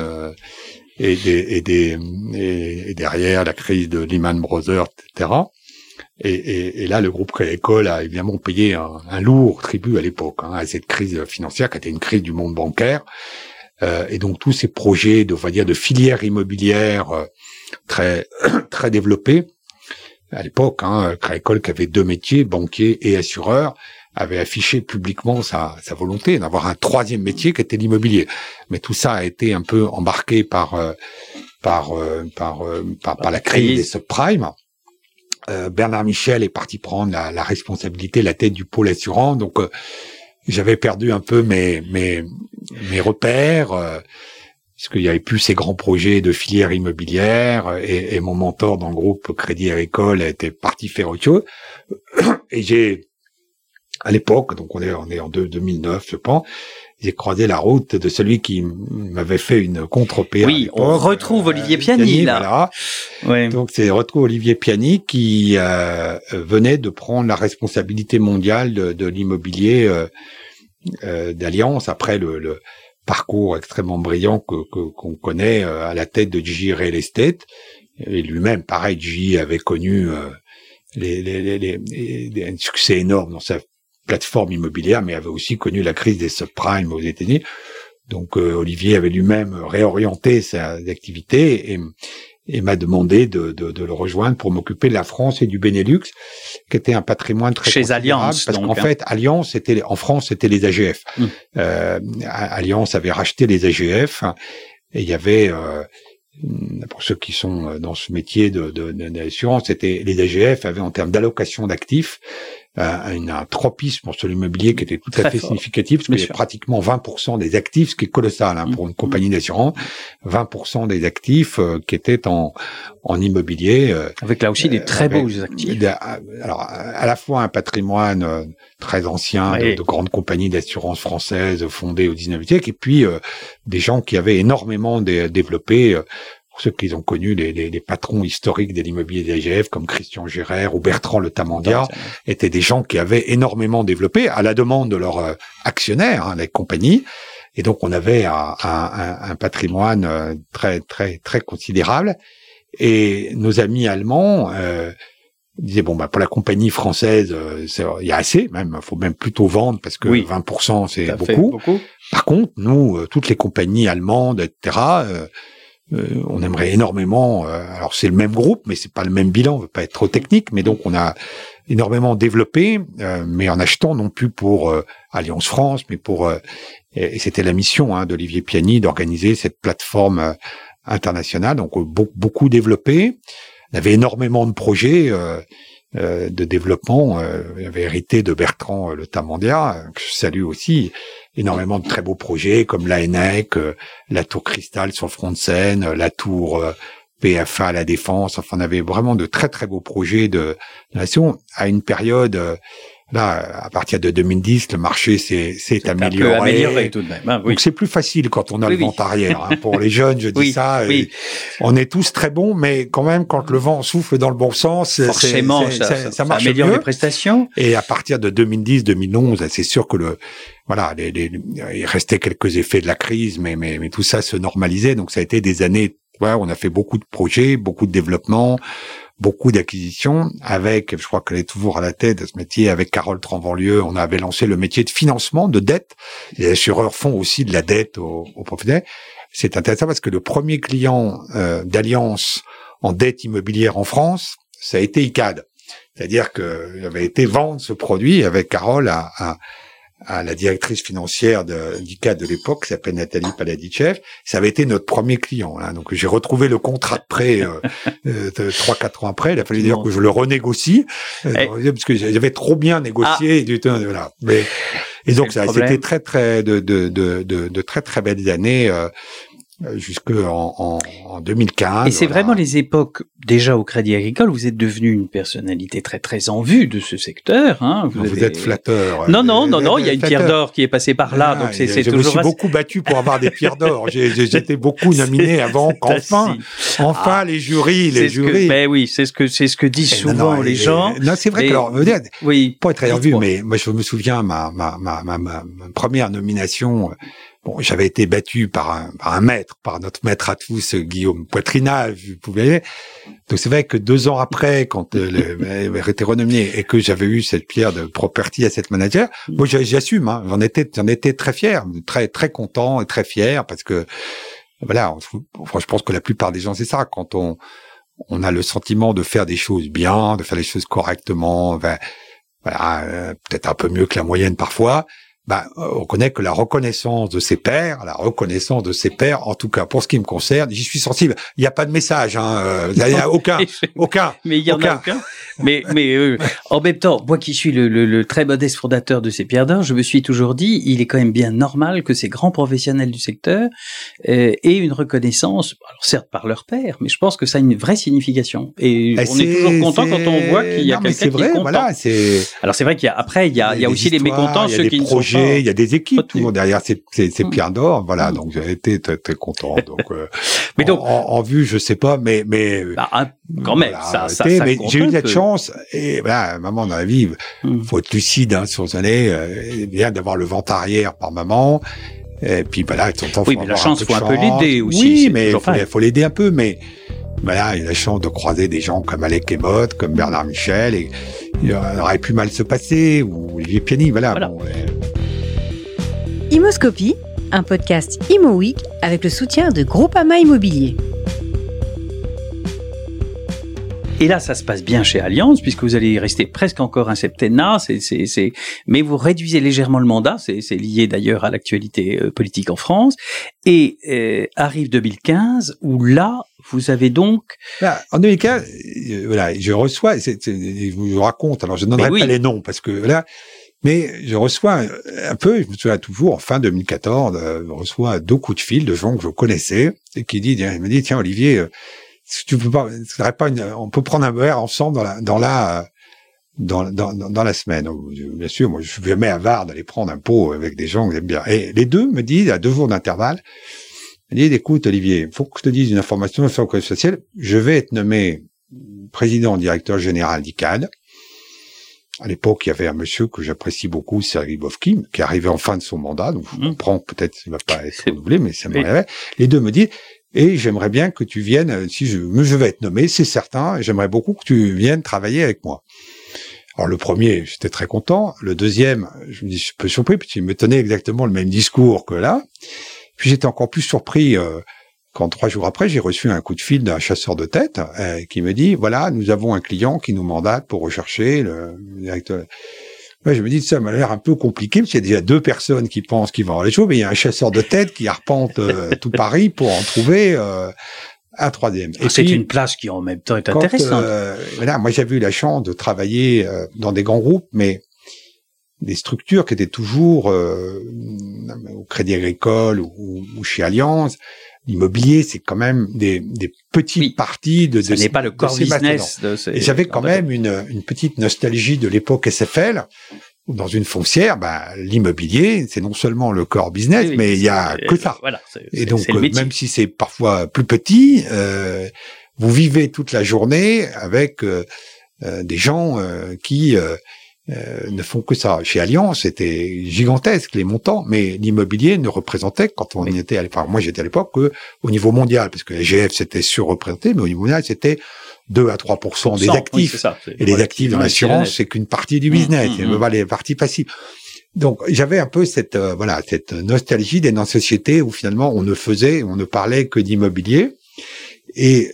et, des, et, des, et derrière la crise de Lehman Brothers, etc. Et, et, et, là, le groupe Crédit a évidemment payé un, un lourd tribut à l'époque hein, à cette crise financière qui était une crise du monde bancaire. Euh, et donc tous ces projets de, on va dire, de filières immobilières euh, très très développés à l'époque, hein, Crédit qui avait deux métiers, banquier et assureur, avait affiché publiquement sa, sa volonté d'avoir un troisième métier qui était l'immobilier. Mais tout ça a été un peu embarqué par euh, par, euh, par, par, par la crise des subprimes. Euh, Bernard Michel est parti prendre la, la, responsabilité, la tête du pôle assurant. Donc, euh, j'avais perdu un peu mes, mes, mes repères, euh, parce qu'il y avait plus ces grands projets de filière immobilière, et, et, mon mentor dans le groupe Crédit Agricole était parti faire autre chose. Et j'ai à l'époque, donc on est, on est en 2009, je pense, j'ai croisé la route de celui qui m'avait fait une contre-P. Oui, on retrouve Olivier Piani, là. Voilà. Donc c'est retrouve Olivier Piani qui euh, venait de prendre la responsabilité mondiale de, de l'immobilier euh, euh, d'Alliance après le, le, parcours extrêmement brillant que qu'on connaît euh, à la tête de J Real Estate. Et lui-même, pareil, J avait connu euh, les, les, les, les, un succès énorme dans sa plateforme immobilière, mais avait aussi connu la crise des subprimes aux États-Unis. Donc euh, Olivier avait lui-même réorienté sa activité et, et m'a demandé de, de, de, le rejoindre pour m'occuper de la France et du Benelux, qui était un patrimoine très chez Alliance. Parce qu'en hein. fait, Alliance c'était en France c'était les AGF. Hum. Euh, Alliance avait racheté les AGF et il y avait euh, pour ceux qui sont dans ce métier de, de, de c'était les AGF avaient en termes d'allocation d'actifs un, un tropisme sur l'immobilier qui était tout à fait significatif, parce qu'il y a pratiquement 20% des actifs, ce qui est colossal hein, pour une mmh. compagnie d'assurance, 20% des actifs euh, qui étaient en, en immobilier. Euh, avec là aussi des très beaux actifs. alors, à la fois un patrimoine euh, très ancien de, de, grandes compagnies d'assurance françaises fondées au 19e siècle, et puis des gens qui avaient énormément développé pour ceux qui ont connu les, les, les patrons historiques de l'immobilier d'AGF, comme Christian Gérard ou Bertrand Le Tamandia, étaient des gens qui avaient énormément développé à la demande de leurs euh, actionnaires, hein, les compagnies. Et donc, on avait un, un, un, patrimoine euh, très, très, très considérable. Et nos amis allemands euh, disaient, bon, bah, pour la compagnie française, euh, il y a assez, même, faut même plutôt vendre parce que 20%, c'est beaucoup. beaucoup. Par contre, nous, toutes les compagnies allemandes, etc., euh, on aimerait énormément. Euh, alors c'est le même groupe, mais c'est pas le même bilan. On veut pas être trop technique, mais donc on a énormément développé, euh, mais en achetant non plus pour Alliance France, mais pour et, c'était la mission hein, d'Olivier Piani d'organiser cette plateforme internationale. Donc beaucoup, beaucoup développé. On avait énormément de projets. de développement, il avait hérité de Bertrand Le Tamandia, que je salue aussi, énormément de très beaux projets comme l'ANEC, euh, la Tour Cristal sur front de Seine, euh, la Tour euh, PFA à la Défense. Enfin, on avait vraiment de très très beaux projets de, nation à une période. Là, à partir de 2010, le marché s'est amélioré. Un peu amélioré tout de même. Hein, Donc c'est plus facile quand on a le vent arrière. Hein. Pour les jeunes, je dis ça. on est tous très bons, mais quand même, quand le vent souffle dans le bon sens, forcément, ça, ça, ça, marche améliore les prestations. Et à partir de 2010-2011, c'est sûr que le voilà, les, les, il restait quelques effets de la crise, mais, mais, mais tout ça se normalisait. Donc ça a été des années, ouais, on a fait beaucoup de projets, beaucoup de développement, beaucoup d'acquisitions. Avec, je crois qu'elle est toujours à la tête de ce métier, avec Carole Tranvanlieu, on avait lancé le métier de financement, de dette. Les assureurs font aussi de la dette aux, aux professionnels. C'est intéressant parce que le premier client euh, d'Alliance en dette immobilière en France, ça a été ICAD. C'est-à-dire qu'il avait été vendre ce produit avec Carole à, à à la directrice financière de, du cadre de l'époque, qui s'appelle Nathalie Paladichev. Ça avait été notre premier client. Hein. Donc j'ai retrouvé le contrat de prêt euh, euh, trois quatre ans après. Il a fallu dire que je le renégocie euh, eh. parce que j'avais trop bien négocié. Ah. Du temps, voilà. Mais, et donc ça, c'était très très de, de, de, de, très très belles années. Euh, euh, jusque en, en, 2015. Et c'est vraiment les époques déjà au Crédit Agricole. Vous êtes devenu une personnalité très très en vue de ce secteur. Hein. Vous, êtes flatteur. Non non non non. Il y a une pierre d'or qui est passée par là. Ah, donc c'est toujours. Je me suis beaucoup battu pour avoir des pierres d'or. J'étais beaucoup nominé avant qu'enfin, enfin les jurys, les jurys. mais oui, c'est ce que c'est ce que disent eh, souvent les gens. Non, c'est vrai que alors, oui, pas être en vue, mais moi je me souviens ma ma ma, ma, ma première nomination Bon, j'avais été battu par un, par un maître, par notre maître à tous, Guillaume Poitrina, vous pouvez. Donc c'est vrai que deux ans après, quand euh, été renommé et que j'avais eu cette pierre de property asset manager, moi j'assume, hein, j'en étais, j'en étais très fier, très très content et très fier parce que voilà, je pense que la plupart des gens c'est ça quand on on a le sentiment de faire des choses bien, de faire les choses correctement, ben, voilà, euh, peut-être un peu mieux que la moyenne parfois bah, on connaît que la reconnaissance de ses pairs, la reconnaissance de ses pairs, en tout cas pour ce qui me concerne, j'y suis sensible. Il n'y a pas de message, hein, euh, il n'y a aucun, aucun. Mais il y en a aucun. Mais, mais euh, en même temps, moi qui suis le, le, le très modeste fondateur de ces pierres d'or, je me suis toujours dit, il est quand même bien normal que ces grands professionnels du secteur euh, aient une reconnaissance, alors certes par leur père, mais je pense que ça a une vraie signification. Et Bah, on est, toujours content quand on voit qu'il y a quelqu'un qui est content. voilà, c'est. Alors c'est vrai qu'il y a après il y a, il y a aussi les mécontents, ceux qui ne projets, sont pas. il y a des équipes, retenus. toujours derrière ces, ces, ces Mm. pierres d'or. Voilà, Mm. donc j'ai été très, très content. Donc, euh, Mais donc- en, en vue, je sais pas, mais mais Bah, un- quand même, voilà, ça, ça, ça mais j'ai eu cette peu. chance et voilà, moment dans la vie, Mm. faut être lucide hein, sur les années. Euh, bien d'avoir le ventre arrière par maman. Et puis voilà, de temps Oui, faut mais la chance, faut un peu l'aider aussi, Oui, mais toujours faut, faut l'aider un peu, mais voilà, il a la chance de croiser des gens comme Alec Emotte, comme Bernard Michel, et il aurait pu mal se passer, ou Olivier Piani, voilà. Voilà. bon, euh, Imoscopie, un podcast Imo Week avec le soutien de Groupama Immobilier. Et là, ça se passe bien chez Allianz, puisque vous allez y rester presque encore un septennat, c'est, c'est, c'est, mais vous réduisez légèrement le mandat, c'est, c'est lié d'ailleurs à l'actualité euh, politique en France, et euh, arrive 2015, où là, vous avez donc... Là, en 2015, euh, voilà, je reçois, c'est- c'est- je vous raconte, alors je ne donnerai oui. pas les noms parce que là, mais je reçois un, un peu, je me souviens toujours, en fin 2014, euh, je reçois deux coups de fil de gens que je connaissais et qui dit, il me dit, tiens Olivier, euh, tu peux pas, pas on peut prendre un verre ensemble dans la, dans la, euh, dans, dans, la semaine? Bien sûr, moi, je suis jamais avare d'aller prendre un pot avec des gens que j'aime bien. Et les deux me disent, à deux jours d'intervalle, ils disent, écoute, Olivier, faut que je te dise une information sur le code social. Je vais être nommé président directeur général d'ICAD. À l'époque, il y avait un monsieur que j'apprécie beaucoup, Sergei Bovkin, qui arrivait en fin de son mandat. Donc, je Mhm. comprends peut-être qu'il va pas être renouvelé, mais ça Oui. m'arrivait. Les deux me disent, et j'aimerais bien que tu viennes, si je, je vais être nommé, c'est certain, et j'aimerais beaucoup que tu viennes travailler avec moi. Alors le premier, j'étais très content. Le deuxième, je me dis, je suis un peu surpris, puisqu'il me tenait exactement le même discours que là. Puis j'étais encore plus surpris euh, quand trois jours après, j'ai reçu un coup de fil d'un chasseur de tête euh, qui me dit, voilà, nous avons un client qui nous mandate pour rechercher le directeur. Ouais, je me dis, ça m'a l'air un peu compliqué, parce qu'il y a déjà deux personnes qui pensent qu'ils vont avoir les choses, mais il y a un chasseur de tête qui arpente euh, tout Paris pour en trouver euh, un troisième. Et c'est puis, une place qui en même temps est quand, intéressante. voilà, moi j'avais eu la chance de travailler dans des grands groupes, mais des structures qui étaient toujours au Crédit Agricole ou, ou chez Allianz. L'immobilier, c'est quand même des, des petites Oui. parties de, Ce n'est pas le ces business de ces... et j'avais quand même une, une petite nostalgie de l'époque SFL, où dans une foncière, bah, l'immobilier, c'est non seulement le core business, Oui, mais il y a que ça. Voilà, c'est, Et donc, euh, même si c'est parfois plus petit, euh, vous vivez toute la journée avec euh, euh, des gens euh, qui euh, ne font que ça. Chez Allianz, c'était gigantesque les montants, mais l'immobilier ne représentait, quand on était, à l'époque- enfin, moi j'étais à l'époque, que au niveau mondial, parce que la GF c'était surreprésenté, mais au niveau mondial c'était 2 à 3 des oui, actifs. ça, Et les actifs dans l'assurance, c'est qu'une partie du Mmh, business, mmh, et mmh. pas les parties passives. Donc j'avais un peu cette euh, voilà cette nostalgie d'être dans une société où finalement on ne faisait, on ne parlait que d'immobilier. Et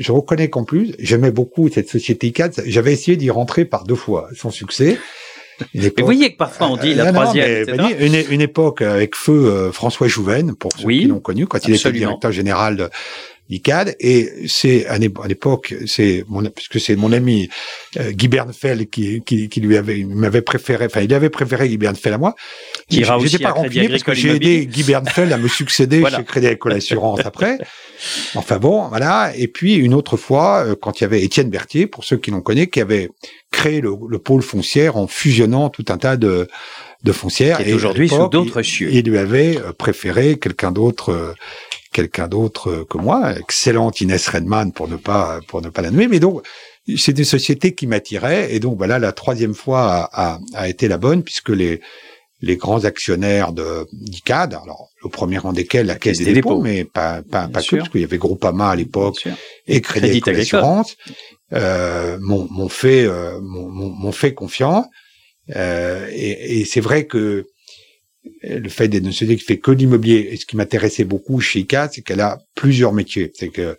je reconnais qu'en plus j'aimais beaucoup cette société ICAD. J'avais essayé d'y rentrer par deux fois, sans succès. Mais vous voyez que parfois on dit la Euh, non, troisième, mais, etc. Fanny, une, une époque avec feu euh, François Jouven, pour ceux Oui, qui l'ont connu, quand il était directeur général de l'ICAD. Et c'est à l'ép- à l'époque, c'est mon, puisque c'est mon ami euh, Guy Bernfeld qui, qui, qui lui avait, m'avait préféré, enfin il avait préféré Guy Bernfeld à moi. Qui ira J'étais pas rancunier parce que j'ai aidé. Guy Bernfeld à me succéder Voilà. chez Crédit Agricole Assurance après. Enfin bon, voilà. Et puis une autre fois, euh, quand il y avait Étienne Berthier, pour ceux qui l'ont connu, qui avait créé le, le pôle foncière en fusionnant tout un tas de, de foncières. Qui est Et aujourd'hui sous d'autres cieux. Il lui avait euh, préféré quelqu'un d'autre, quelqu'un d'autre euh, que moi, excellente Inès Redman pour ne pas pour ne pas la nommer. Mais donc c'est des sociétés qui m'attiraient et donc voilà la troisième fois a, a, a été la bonne puisque les les grands actionnaires de d'ICAD, alors le premier rang desquels la Caisse des, dépôts, mais pas pas, pas que sûr. parce qu'il y avait Groupama à l'époque et Crédit, Crédit. Assurance euh, m'ont m'ont fait euh, m'ont- fait confiance euh, et, et c'est vrai que le fait d'être une société qui fait que l'immobilier et ce qui m'intéressait beaucoup chez ICAD c'est qu'elle a plusieurs métiers. C'est que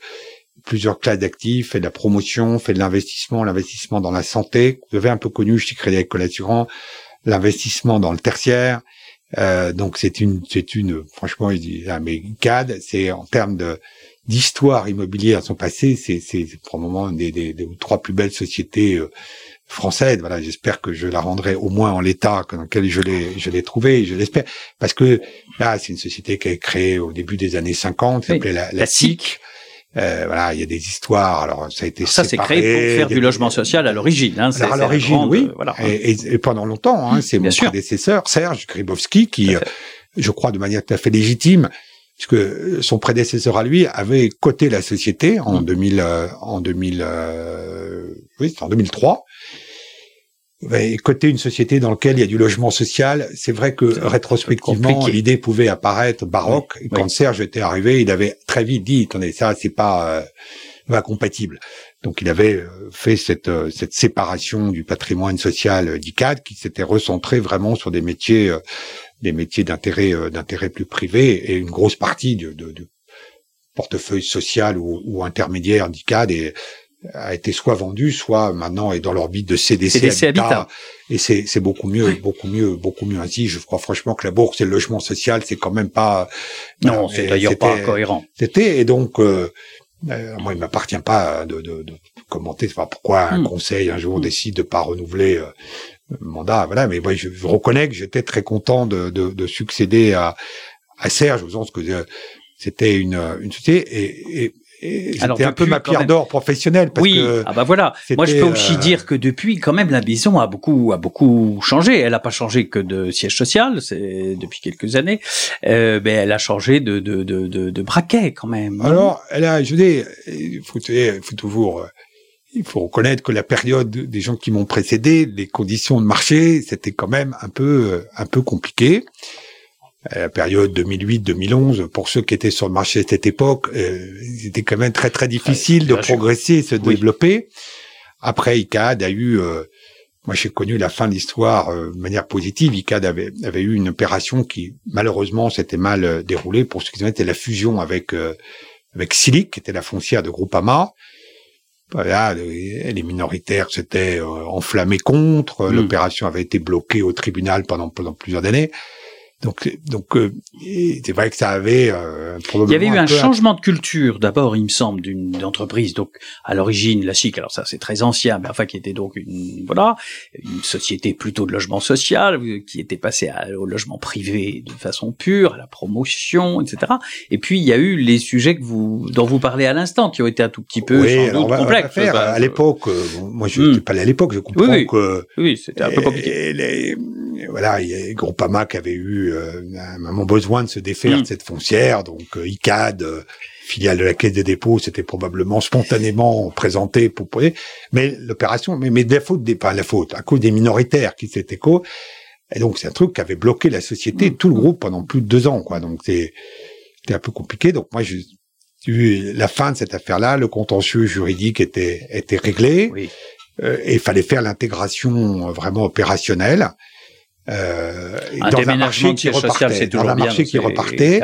plusieurs classes d'actifs fait de la promotion fait de l'investissement l'investissement dans la santé. Vous avez un peu connu chez Crédit Agricole Assurance l'investissement dans le tertiaire. Euh, donc c'est une, c'est une, franchement, ah, mais CAD, c'est en termes de d'histoire immobilière son passé, c'est c'est probablement des, des, des, trois plus belles sociétés euh, françaises. Voilà, j'espère que je la rendrai au moins en l'état dans lequel je l'ai je l'ai trouvé, je l'espère, parce que là, c'est une société qui a été créée au début des années 50, qui s'appelait la, la, SIC. Euh, voilà, il y a des histoires. Alors, ça a été ça, c'est créé pour faire du logement social à l'origine. Hein, alors, à l'origine, oui. voilà. Et, et, pendant longtemps, hein, c'est mon prédécesseur, Serge Gribowski, qui, je crois, de manière tout à fait légitime, puisque son prédécesseur à lui avait coté la société en 2000, mm. euh, en 2000, euh, oui, en 2003. Et coter une société dans laquelle il y a du logement social, c'est vrai que rétrospectivement, l'idée pouvait apparaître baroque. Quand Serge était arrivé, il avait très vite dit, attendez, ça, c'est pas, euh. Donc il avait euh, fait cette, cette séparation du patrimoine social d'ICAD qui s'était recentré vraiment sur des métiers des métiers d'intérêt euh, d'intérêt plus privé et une grosse partie de, de, de portefeuille social ou, ou intermédiaire d'ICAD et a été soit vendu, soit maintenant est dans l'orbite de CDC, CDC Habitat. Et c'est, c'est beaucoup mieux, beaucoup mieux, beaucoup mieux ainsi. Je crois franchement que la bourse et le logement social, c'est quand même pas. Non, c'est d'ailleurs pas cohérent. C'était et donc. Euh, euh, moi, il m'appartient pas de, de, de commenter. pas pourquoi un hmm. conseil un jour hmm. décide de pas renouveler euh, mandat, voilà. Mais moi, je, reconnais que j'étais très content de, de, de, succéder à, à Serge. Je pense que euh, c'était une, une société et, et c'était un peu ma pierre d'or professionnelle. Parce oui, que ah bah voilà. Moi, je peux aussi euh, dire que depuis, quand même, la maison a beaucoup a beaucoup changé. Elle n'a pas changé que de siège social, c'est depuis quelques années, euh, mais elle a changé de de de de, de braquet quand même. Alors, elle a, je dis, il faut, il faut toujours il faut reconnaître que la période des gens qui m'ont précédé, les conditions de marché, c'était quand même un peu un peu compliqué. La période 2008-2011, pour ceux qui étaient sur le marché à cette époque, euh, c'était quand même très très difficile de progresser et se développer. Après, ICAD a eu, euh, moi j'ai connu la fin de l'histoire euh, de manière positive. ICAD avait, avait eu une opération qui malheureusement s'était mal euh, déroulée pour ce qui était la fusion avec avec Silic, qui était la foncière de Groupama. Voilà, les minoritaires s'étaient euh, enflammés contre. Hmm. L'opération avait été bloquée au tribunal pendant, pendant plusieurs années. Donc, donc euh, c'est vrai que ça avait euh, Il y avait eu un, changement de culture d'abord, il me semble, d'une entreprise. Donc, à l'origine, la SIC, alors ça c'est très ancien, mais enfin qui était donc une voilà une société plutôt de logement social, euh, qui était passée au logement privé de façon pure, à la promotion, etc. Et puis il y a eu les sujets que vous dont vous parlez à l'instant, qui ont été un tout petit peu oui, sans doute complexes. à l'époque, moi je ne hmm. pas à l'époque, je comprends oui, que oui, c'était un peu compliqué. Les, voilà, il y a Groupama qui avait eu euh, un besoin de se défaire de mm. cette foncière, donc euh, ICAD, euh, filiale de la Caisse des dépôts, c'était probablement spontanément présenté pour mais l'opération, mais, mais de la faute, des, pas la faute, à cause des minoritaires qui s'étaient co, et donc c'est un truc qui avait bloqué la société, mm. tout le groupe pendant plus de deux ans, quoi. Donc c'est c'était un peu compliqué. Donc moi, j'ai eu la fin de cette affaire-là, le contentieux juridique était était réglé. Oui. Euh, et il fallait faire l'intégration vraiment opérationnelle. Euh, un dans un marché qui repartait, dans un marché qui repartait.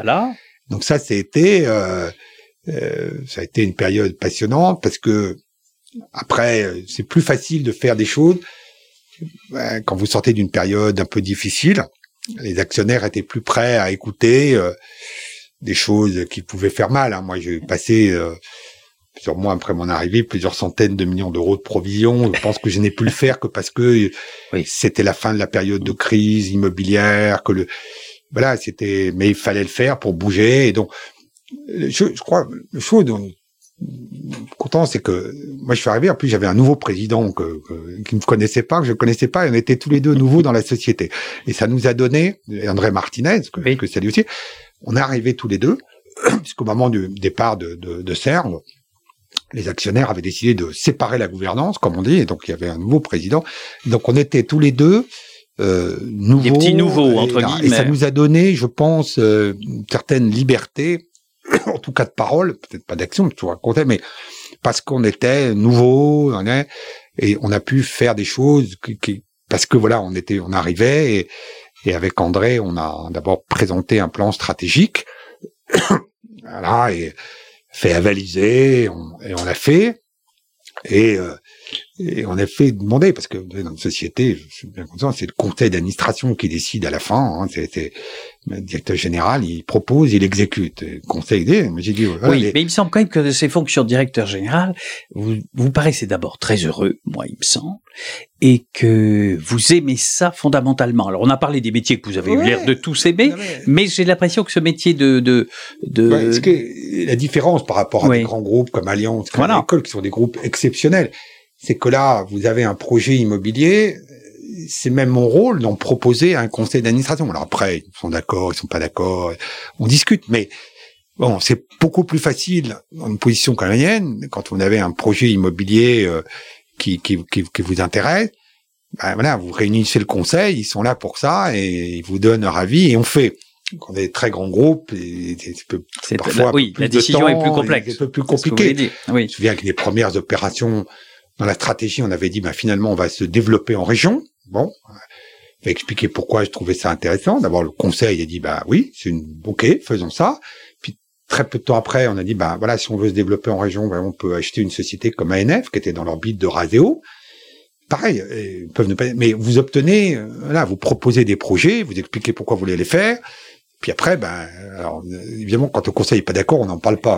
Donc ça, c'était, euh, euh, ça a été une période passionnante parce que après, c'est plus facile de faire des choses euh, quand vous sortez d'une période un peu difficile. Les actionnaires étaient plus prêts à écouter euh, des choses qui pouvaient faire mal. Hein. Moi, j'ai passé euh, plusieurs mois après mon arrivée, plusieurs centaines de millions d'euros de provisions. Je pense que je n'ai pu le faire que parce que c'était la fin de la période de crise immobilière, que le voilà, c'était, mais il fallait le faire pour bouger. Et donc, je, je crois, le chose dont content, c'est que moi je suis arrivé, en plus j'avais un nouveau président que, qui ne me connaissait pas, que je ne connaissais pas, et on était tous les deux nouveaux dans la société. Et ça nous a donné, André Martinez, que, oui. que lui aussi, on est arrivés tous les deux, puisqu'au moment du départ de, de, de les actionnaires avaient décidé de séparer la gouvernance, comme on dit, et donc il y avait un nouveau président. Donc on était tous les deux euh, nouveaux. Des petits nouveaux, entre guillemets. Et ça nous a donné, je pense, euh, une certaine liberté, en tout cas de parole, peut-être pas d'action, tu racontais, mais parce qu'on était nouveaux, et on a pu faire des choses qui, parce que voilà, on était, on arrivait, et, et avec André, on a d'abord présenté un plan stratégique. voilà, et fait avaliser, on, et on l'a fait. Et, euh, Et on a fait demander, parce que dans une société, je suis bien conscient, c'est le conseil d'administration qui décide à la fin. Hein, c'est le directeur général, il propose, il exécute. Le conseil des, j'ai dit, voilà, oui, mais il me semble quand même que ces fonctions de directeur général, vous, vous paraissez d'abord très heureux, moi il me semble, et que vous aimez ça fondamentalement. Alors on a parlé des métiers que vous avez eu l'air de tous aimer, mais, j'ai l'impression que ce métier de de, de... Ouais, que la différence par rapport à des grands groupes comme Allianz, comme voilà. qui sont des groupes exceptionnels, c'est que là, vous avez un projet immobilier, c'est même mon rôle d'en proposer à un conseil d'administration. Alors après, ils sont d'accord, ils sont pas d'accord, on discute, mais bon, c'est beaucoup plus facile dans une position comme la mienne, quand on avait un projet immobilier euh, qui, qui, qui, qui, vous intéresse, ben voilà, vous réunissez le conseil, ils sont là pour ça et ils vous donnent leur avis et on fait. Quand on est très grands groupes, c'est parfois oui, la décision est plus complexe, un peu plus compliqué. Oui. Je me souviens que les premières opérations dans la stratégie, on avait dit, bah, finalement, on va se développer en région. Bon, je vais expliquer pourquoi je trouvais ça intéressant. D'abord, le conseil a dit, bah oui, c'est une, ok, faisons ça. Puis très peu de temps après, on a dit, bah voilà, si on veut se développer en région, bah, on peut acheter une société comme ANF qui était dans l'orbite de Raseo. Pareil, ils peuvent ne pas, mais vous obtenez, euh, là, vous proposez des projets, vous expliquez pourquoi vous voulez les faire, puis après, ben, alors, évidemment, quand le conseil n'est pas d'accord, on n'en parle pas.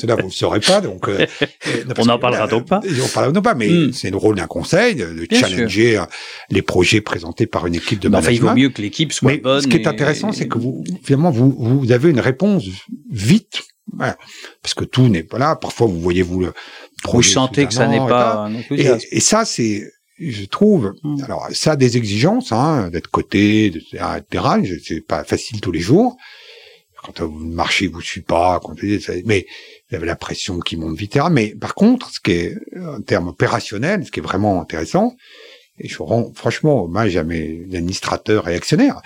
Cela, vous ne saurez pas. Donc, euh, on n'en parlera donc pas. On parlera pas, mais hmm. c'est le rôle d'un conseil de, challenger euh, les projets présentés par une équipe de management. Enfin, il vaut mieux que l'équipe soit mais bonne. Ce qui est intéressant, c'est que vous, finalement, vous, vous avez une réponse vite. Parce que tout n'est pas là. Parfois, vous voyez vous le Vous sentez que ça n'est pas. Et, et ça, c'est je trouve, hmm. alors ça a des exigences, hein, d'être coté, etc. C'est pas facile tous les jours. Quand vous marchez, vous suit pas, quand, mais vous avez la pression qui monte vite. Mais par contre, ce qui est en termes opérationnels, ce qui est vraiment intéressant, et je rends franchement hommage à mes administrateurs et actionnaires.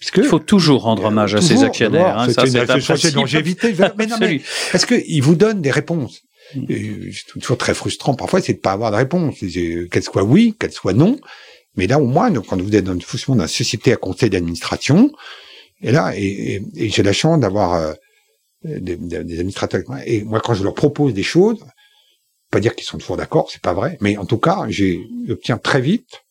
Parce Il faut toujours rendre hommage à ses actionnaires. Hein, ça, c'est un longévité. mais non, mais, parce qu'ils vous donnent des réponses. C'est toujours très frustrant parfois, c'est de pas avoir de réponse. Qu'elle soit oui, qu'elle soit non. Mais là, au moins, quand vous êtes dans une dans société à conseil d'administration, et là, et, j'ai la chance d'avoir euh, des, des, administrateurs. Et moi, quand je leur propose des choses, pas dire qu'ils sont toujours d'accord, c'est pas vrai. Mais en tout cas, j'obtiens très vite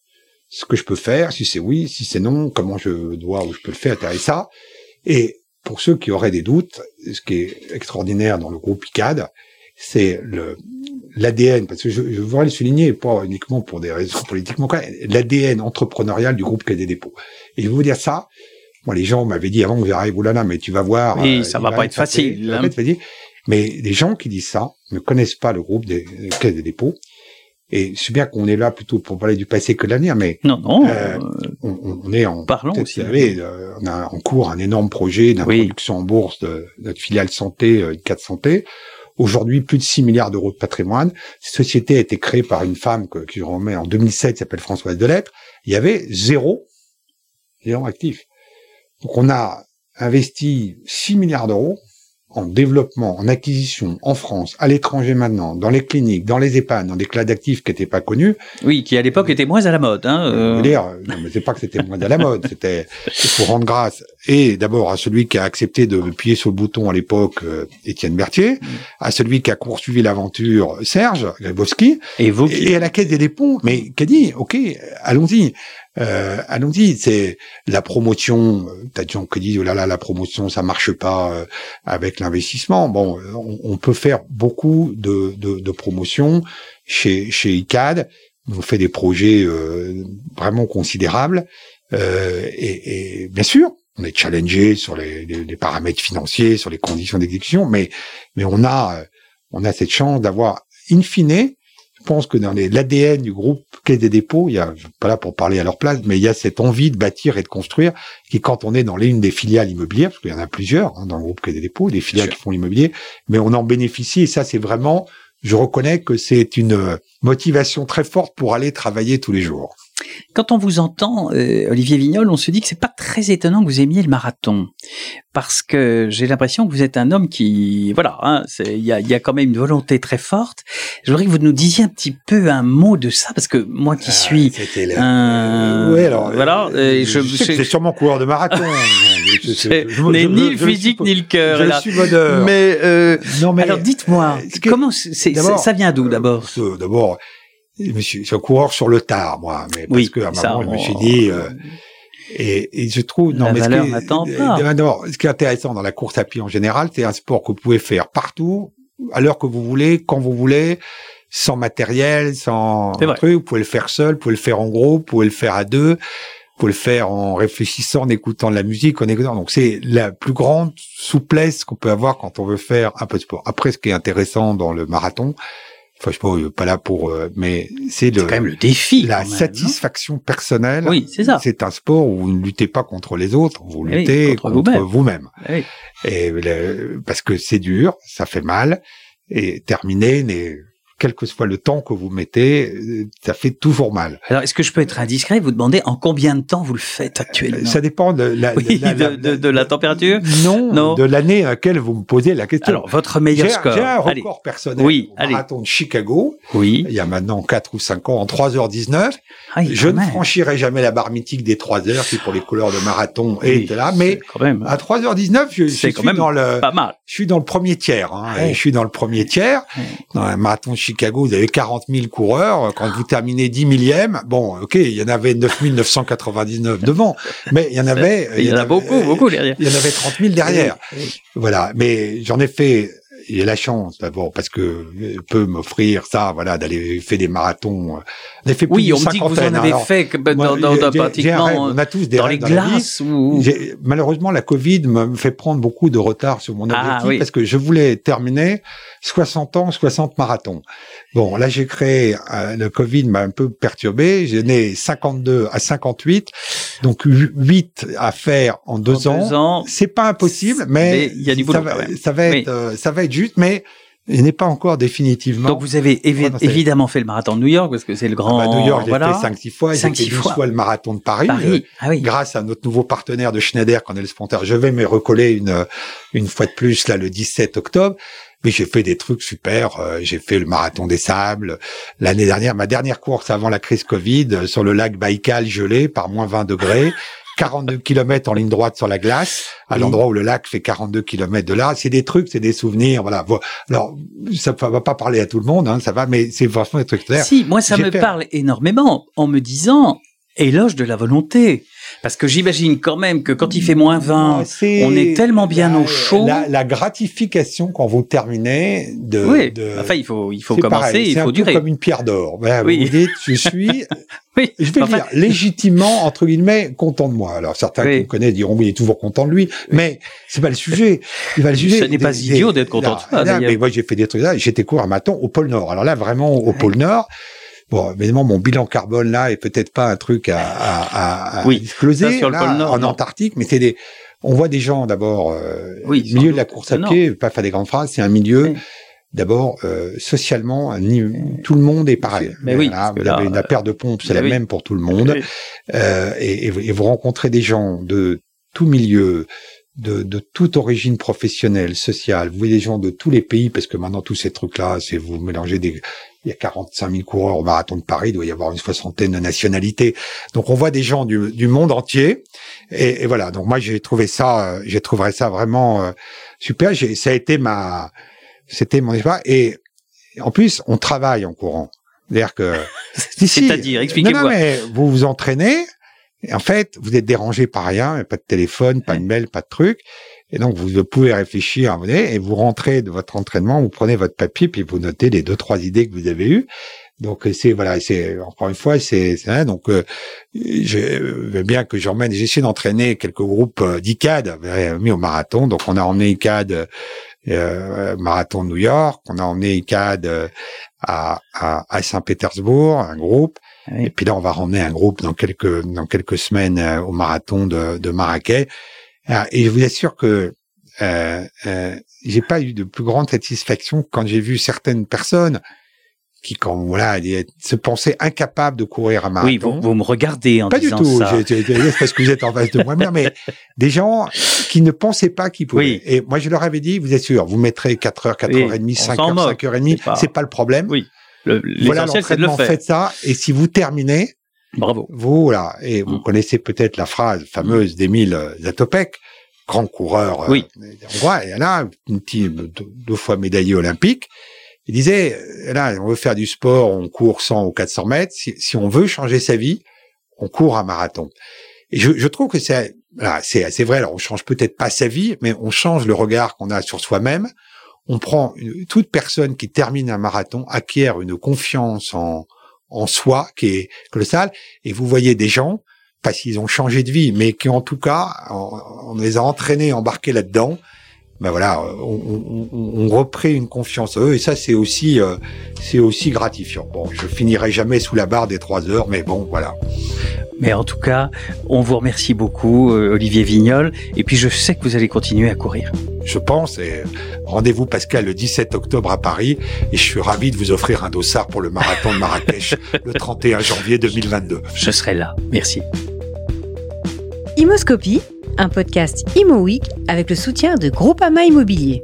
ce que je peux faire, si c'est oui, si c'est non, comment je dois ou je peux le faire, et ça. Et pour ceux qui auraient des doutes, ce qui est extraordinaire dans le groupe ICAD, c'est le l'ADN, parce que je, je voudrais le souligner, pas uniquement pour des raisons politiquement, l'ADN entrepreneurial du groupe Caisse des dépôts. Et je vais vous dire ça, moi les gens m'avaient dit avant que j'arrive, oulala, mais tu vas voir. Oui, euh, ça va pas être facile. Hein. Mais les gens qui disent ça ne connaissent pas le groupe des, Caisses des dépôts. Et c'est bien qu'on est là plutôt pour parler du passé que de l'avenir, mais non, non, euh, on, on, est en parlons aussi. Savez, euh, on a en cours un énorme projet d'introduction en bourse de notre filiale santé, euh, 4 santé, Aujourd'hui, plus de 6 milliards d'euros de patrimoine. Cette société a été créée par une femme que, qui remet en 2007, qui s'appelle Françoise Delettre. Il y avait zéro, zéro actif. Donc on a investi 6 milliards d'euros en développement, en acquisition en France, à l'étranger maintenant, dans les cliniques, dans les EHPAD, dans des classes d'actifs qui n'étaient pas connus. Oui, qui à l'époque étaient moins à la mode. Hein, euh... dire, non, mais c'est pas que c'était moins à la mode, c'était pour rendre grâce et d'abord à celui qui a accepté de appuyer sur le bouton à l'époque, euh, Étienne Berthier, à celui qui a poursuivi l'aventure, Serge Grabowski, et, vous et, à la Caisse des dépôts, mais qui a dit, ok, allons-y. Euh, allons-y, c'est la promotion. Euh, t'as des gens qui disent oh là là, la promotion, ça marche pas euh, avec l'investissement. Bon, on, peut faire beaucoup de, de, de promotions chez chez ICAD. On fait des projets vraiment considérables et, et, bien sûr, on est challengé sur les, les, les, paramètres financiers, sur les conditions d'exécution, mais mais on a on a cette chance d'avoir in fine pense que dans l'ADN du groupe Quai des dépôts, il y a, je suis pas là pour parler à leur place, mais il y a cette envie de bâtir et de construire qui, quand on est dans l'une des filiales immobilières, parce qu'il y en a plusieurs hein, dans le groupe Quai des dépôts, des filiales qui font l'immobilier, mais on en bénéficie et ça, c'est vraiment, je reconnais que c'est une motivation très forte pour aller travailler tous les jours. Quand on vous entend, euh, Olivier Vignol, on se dit que c'est pas très étonnant que vous aimiez le marathon, parce que j'ai l'impression que vous êtes un homme qui, voilà, hein, il y, a, y, a, quand même une volonté très forte. Je voudrais que vous nous disiez un petit peu un mot de ça, parce que moi qui ah, suis un, euh, alors, voilà, euh, je, c'est sûrement coureur de marathon. je n'ai ni le physique ni le cœur. Je suis bonheur. Mais, non, mais alors dites-moi, comment ça vient d'où d'abord? D'abord je me suis, je suis un coureur sur le tard, moi, mais parce Oui, que à un ça, moment, je me on- suis dit, euh, et, et je trouve, non, La mais ce qui est- euh, pas. non, ce qui est intéressant dans la course à pied en général, c'est un sport que vous pouvez faire partout, à l'heure que vous voulez, quand vous voulez, sans matériel, sans truc. Vous pouvez le faire seul, vous pouvez le faire en groupe, vous pouvez le faire à deux, vous pouvez le faire en réfléchissant, en écoutant de la musique, en écoutant. Donc c'est la plus grande souplesse qu'on peut avoir quand on veut faire un peu de sport. Après, ce qui est intéressant dans le marathon, enfin, je sais pas, pas là pour, euh, mais c'est C'est le, quand même le défi. la même, non satisfaction personnelle. Oui, c'est ça. C'est un sport où vous ne luttez pas contre les autres, vous Oui, luttez contre contre vous-même. vous-même. Oui. Et le- parce que c'est dur, ça fait mal, et terminer, n'est- quel que soit le temps que vous mettez, euh, ça fait toujours mal. Alors, est-ce que je peux être indiscret et vous demander en combien de temps vous le faites actuellement? Ça dépend de la, Oui, la- la- de, de- de la température? non, Non. de l'année à laquelle vous me posez la question. Alors, votre meilleur score. j'ai un Allez. record personnel Oui, au allez. marathon de Chicago, Oui. il y a maintenant 4 ou 5 ans, en 3h19. Ah, oui, Je ne même. franchirai jamais la barre mythique des 3 heures, qui pour les couleurs de marathon Oui, est là, mais Quand même. à 3h19, je, je suis quand même dans le, Pas mal. je suis dans le premier tiers. Hein, Ouais. Je suis dans le premier tiers. Dans un marathon de Chicago, vous avez 40 000 coureurs. Quand vous terminez 10 millième, bon, ok, il y en avait 9 999 devant, mais il y en avait... Il y en a avait- beaucoup, beaucoup derrière. Il y en avait 30 000 derrière. Voilà, mais j'en ai fait... J'ai la chance d'abord parce que je peux m'offrir ça, voilà, d'aller faire des marathons. On a fait plus Oui, on me dit que vous en avez alors, fait que, moi, dans, dans, j'ai- dans- j'ai- j'ai un rêve. pratiquement on a tous des dans les dans la glaces ou J'ai- Malheureusement, la Covid me fait prendre beaucoup de retard sur mon Ah, objectif oui. parce que je voulais terminer 60 ans, 60 marathons. Bon, là, j'ai créé, euh, le Covid m'a un peu perturbé. J'ai né 52 à 58, donc 8 à faire en deux en ans. deux ans. C'est pas impossible, mais, Mais il y a du boulot ça, va, ça va être, Oui. euh, ça va être juste, mais il n'est pas encore définitivement. Donc vous avez évi- évidemment fait le marathon de New York parce que c'est le Ah grand. bah, New York, j'ai voilà. fait 5-6 fois, j'ai fait six 12 fois. fois le marathon de Paris. Euh, Paris. Ah oui. grâce à notre nouveau partenaire de Schneider, Cornel Sponter, je vais me recoller une une fois de plus là le 17 octobre. Mais j'ai fait des trucs super. euh, j'ai fait le marathon des sables l'année dernière. Ma dernière course avant la crise Covid euh, sur le lac Baïkal gelé par moins 20 degrés. 42 kilomètres en ligne droite sur la glace, à Oui. l'endroit où le lac fait 42 kilomètres de là. C'est des trucs, c'est des souvenirs, voilà. Vo- Alors, ça va pas parler à tout le monde, hein, ça va, mais c'est vachement des trucs clairs. Si, moi ça me parle énormément en me disant éloge de la volonté. Parce que j'imagine quand même que quand il fait moins 20, Ouais, c'est on est tellement bien la- au chaud. La, la gratification quand vous terminez de. oui, de- enfin il faut, il faut commencer, pareil, il c'est un faut peu durer. comme une pierre d'or. Voilà, Oui. Vous dites, je suis, Oui, je vais enfin, dire, légitimement, entre guillemets, content de moi. Alors certains Oui. qui me connaissent diront, oui, il est toujours content de lui. Mais c'est pas le sujet. C'est pas le sujet. Ce n'est pas idiot d'être content là, de soi, là. Mais moi, j'ai fait des trucs là. J'étais court un matin au pôle Nord. Alors là, vraiment, au pôle Nord. Bon, évidemment, mon bilan carbone là est peut-être pas un truc à, à, à, à Oui, sur le là, Nord, en non. Antarctique, mais c'est des, on voit des gens d'abord, euh, Oui, milieu de la course à pied, pas faire des grandes phrases, c'est un milieu Oui. d'abord euh, socialement, tout le monde est pareil. Mais oui, que vous là, avez la paire de pompes, c'est la oui. même pour tout le monde. Euh, et, et vous rencontrez des gens de tout milieu, de, de toute origine professionnelle, sociale. Vous voyez des gens de tous les pays, parce que maintenant tous ces trucs-là, c'est vous mélangez des, il y a 45 000 coureurs au marathon de Paris, il doit y avoir une soixantaine de nationalités. Donc on voit des gens du, du monde entier. Et, et voilà. Donc moi j'ai trouvé ça, euh, j'ai trouvé ça vraiment euh, super. Ça a été ma, c'était mon espoir. Et en plus on travaille en courant. C'est-à-dire que. C'est-à-dire, expliquez-moi. non, mais vous vous entraînez. Et en fait, vous êtes dérangé par rien, pas de téléphone, pas de mail, pas de truc. Et donc, vous pouvez réfléchir moment donné, et vous rentrez de votre entraînement, vous prenez votre papier, puis vous notez les deux, trois idées que vous avez eues. Donc, c'est, voilà, c'est, encore une fois, c'est, c'est ça. Donc, euh, je veux bien que j'emmène, j'ai essayé d'entraîner quelques groupes euh, d'ICAD, euh, mis au marathon. Donc, on a emmené ICAD, euh, marathon de New York, on a emmené ICAD euh, à, à, à Saint-Pétersbourg, un groupe. Oui. Et puis là, on va ramener un groupe dans quelques dans quelques semaines euh, au marathon de, de Marrakech. Ah, Et je vous assure que euh, euh, j'ai pas eu de plus grande satisfaction quand j'ai vu certaines personnes qui, quand voilà, se pensaient incapables de courir un marathon. Oui, vous, vous me regardez en pas du disant tout. ça. C'est parce que vous êtes en face de moi, mais des gens qui ne pensaient pas qu'ils pouvaient. Oui. Et moi, je leur avais dit, vous êtes sûr, vous mettrez 4 heures, 4 Oui, heures et demie, on 5 s'en heures, moque. 5 heures et demie, C'est pas- le problème. Oui. Le- Voilà le l'entraînement, faire. faites ça. Et si vous terminez, Bravo. vous, là, et vous Mm. connaissez peut-être la phrase fameuse d'Émile Zatopek, grand coureur euh, Oui. hongrois, et là, une petite, deux, deux fois médaillé olympique, Il disait, euh, là, on veut faire du sport, on court 100 ou 400 mètres. Si, si on veut changer sa vie, on court un marathon. Et je, je trouve que c'est, c'est, c'est vrai. Alors, on change peut-être pas sa vie, mais on change le regard qu'on a sur soi-même. On prend toute personne qui termine un marathon acquiert une confiance en, en soi qui est colossale. Et vous voyez des gens, pas s'ils ont changé de vie, mais qui en tout cas, on les a entraînés, embarqués là-dedans ben voilà, on, on, on, une confiance en eux et ça c'est aussi euh, c'est aussi gratifiant. Bon, je finirai jamais sous la barre des trois heures, mais bon voilà. Mais en tout cas, on vous remercie beaucoup, euh, Olivier Vignol, et puis je sais que vous allez continuer à courir. Je pense, et rendez-vous Pascal le 17 octobre à Paris, et je suis ravi de vous offrir un dossard pour le marathon de Marrakech le 31 janvier 2022. Je serai là, merci. Imoscopie un podcast Imo avec le soutien de Groupama Immobilier.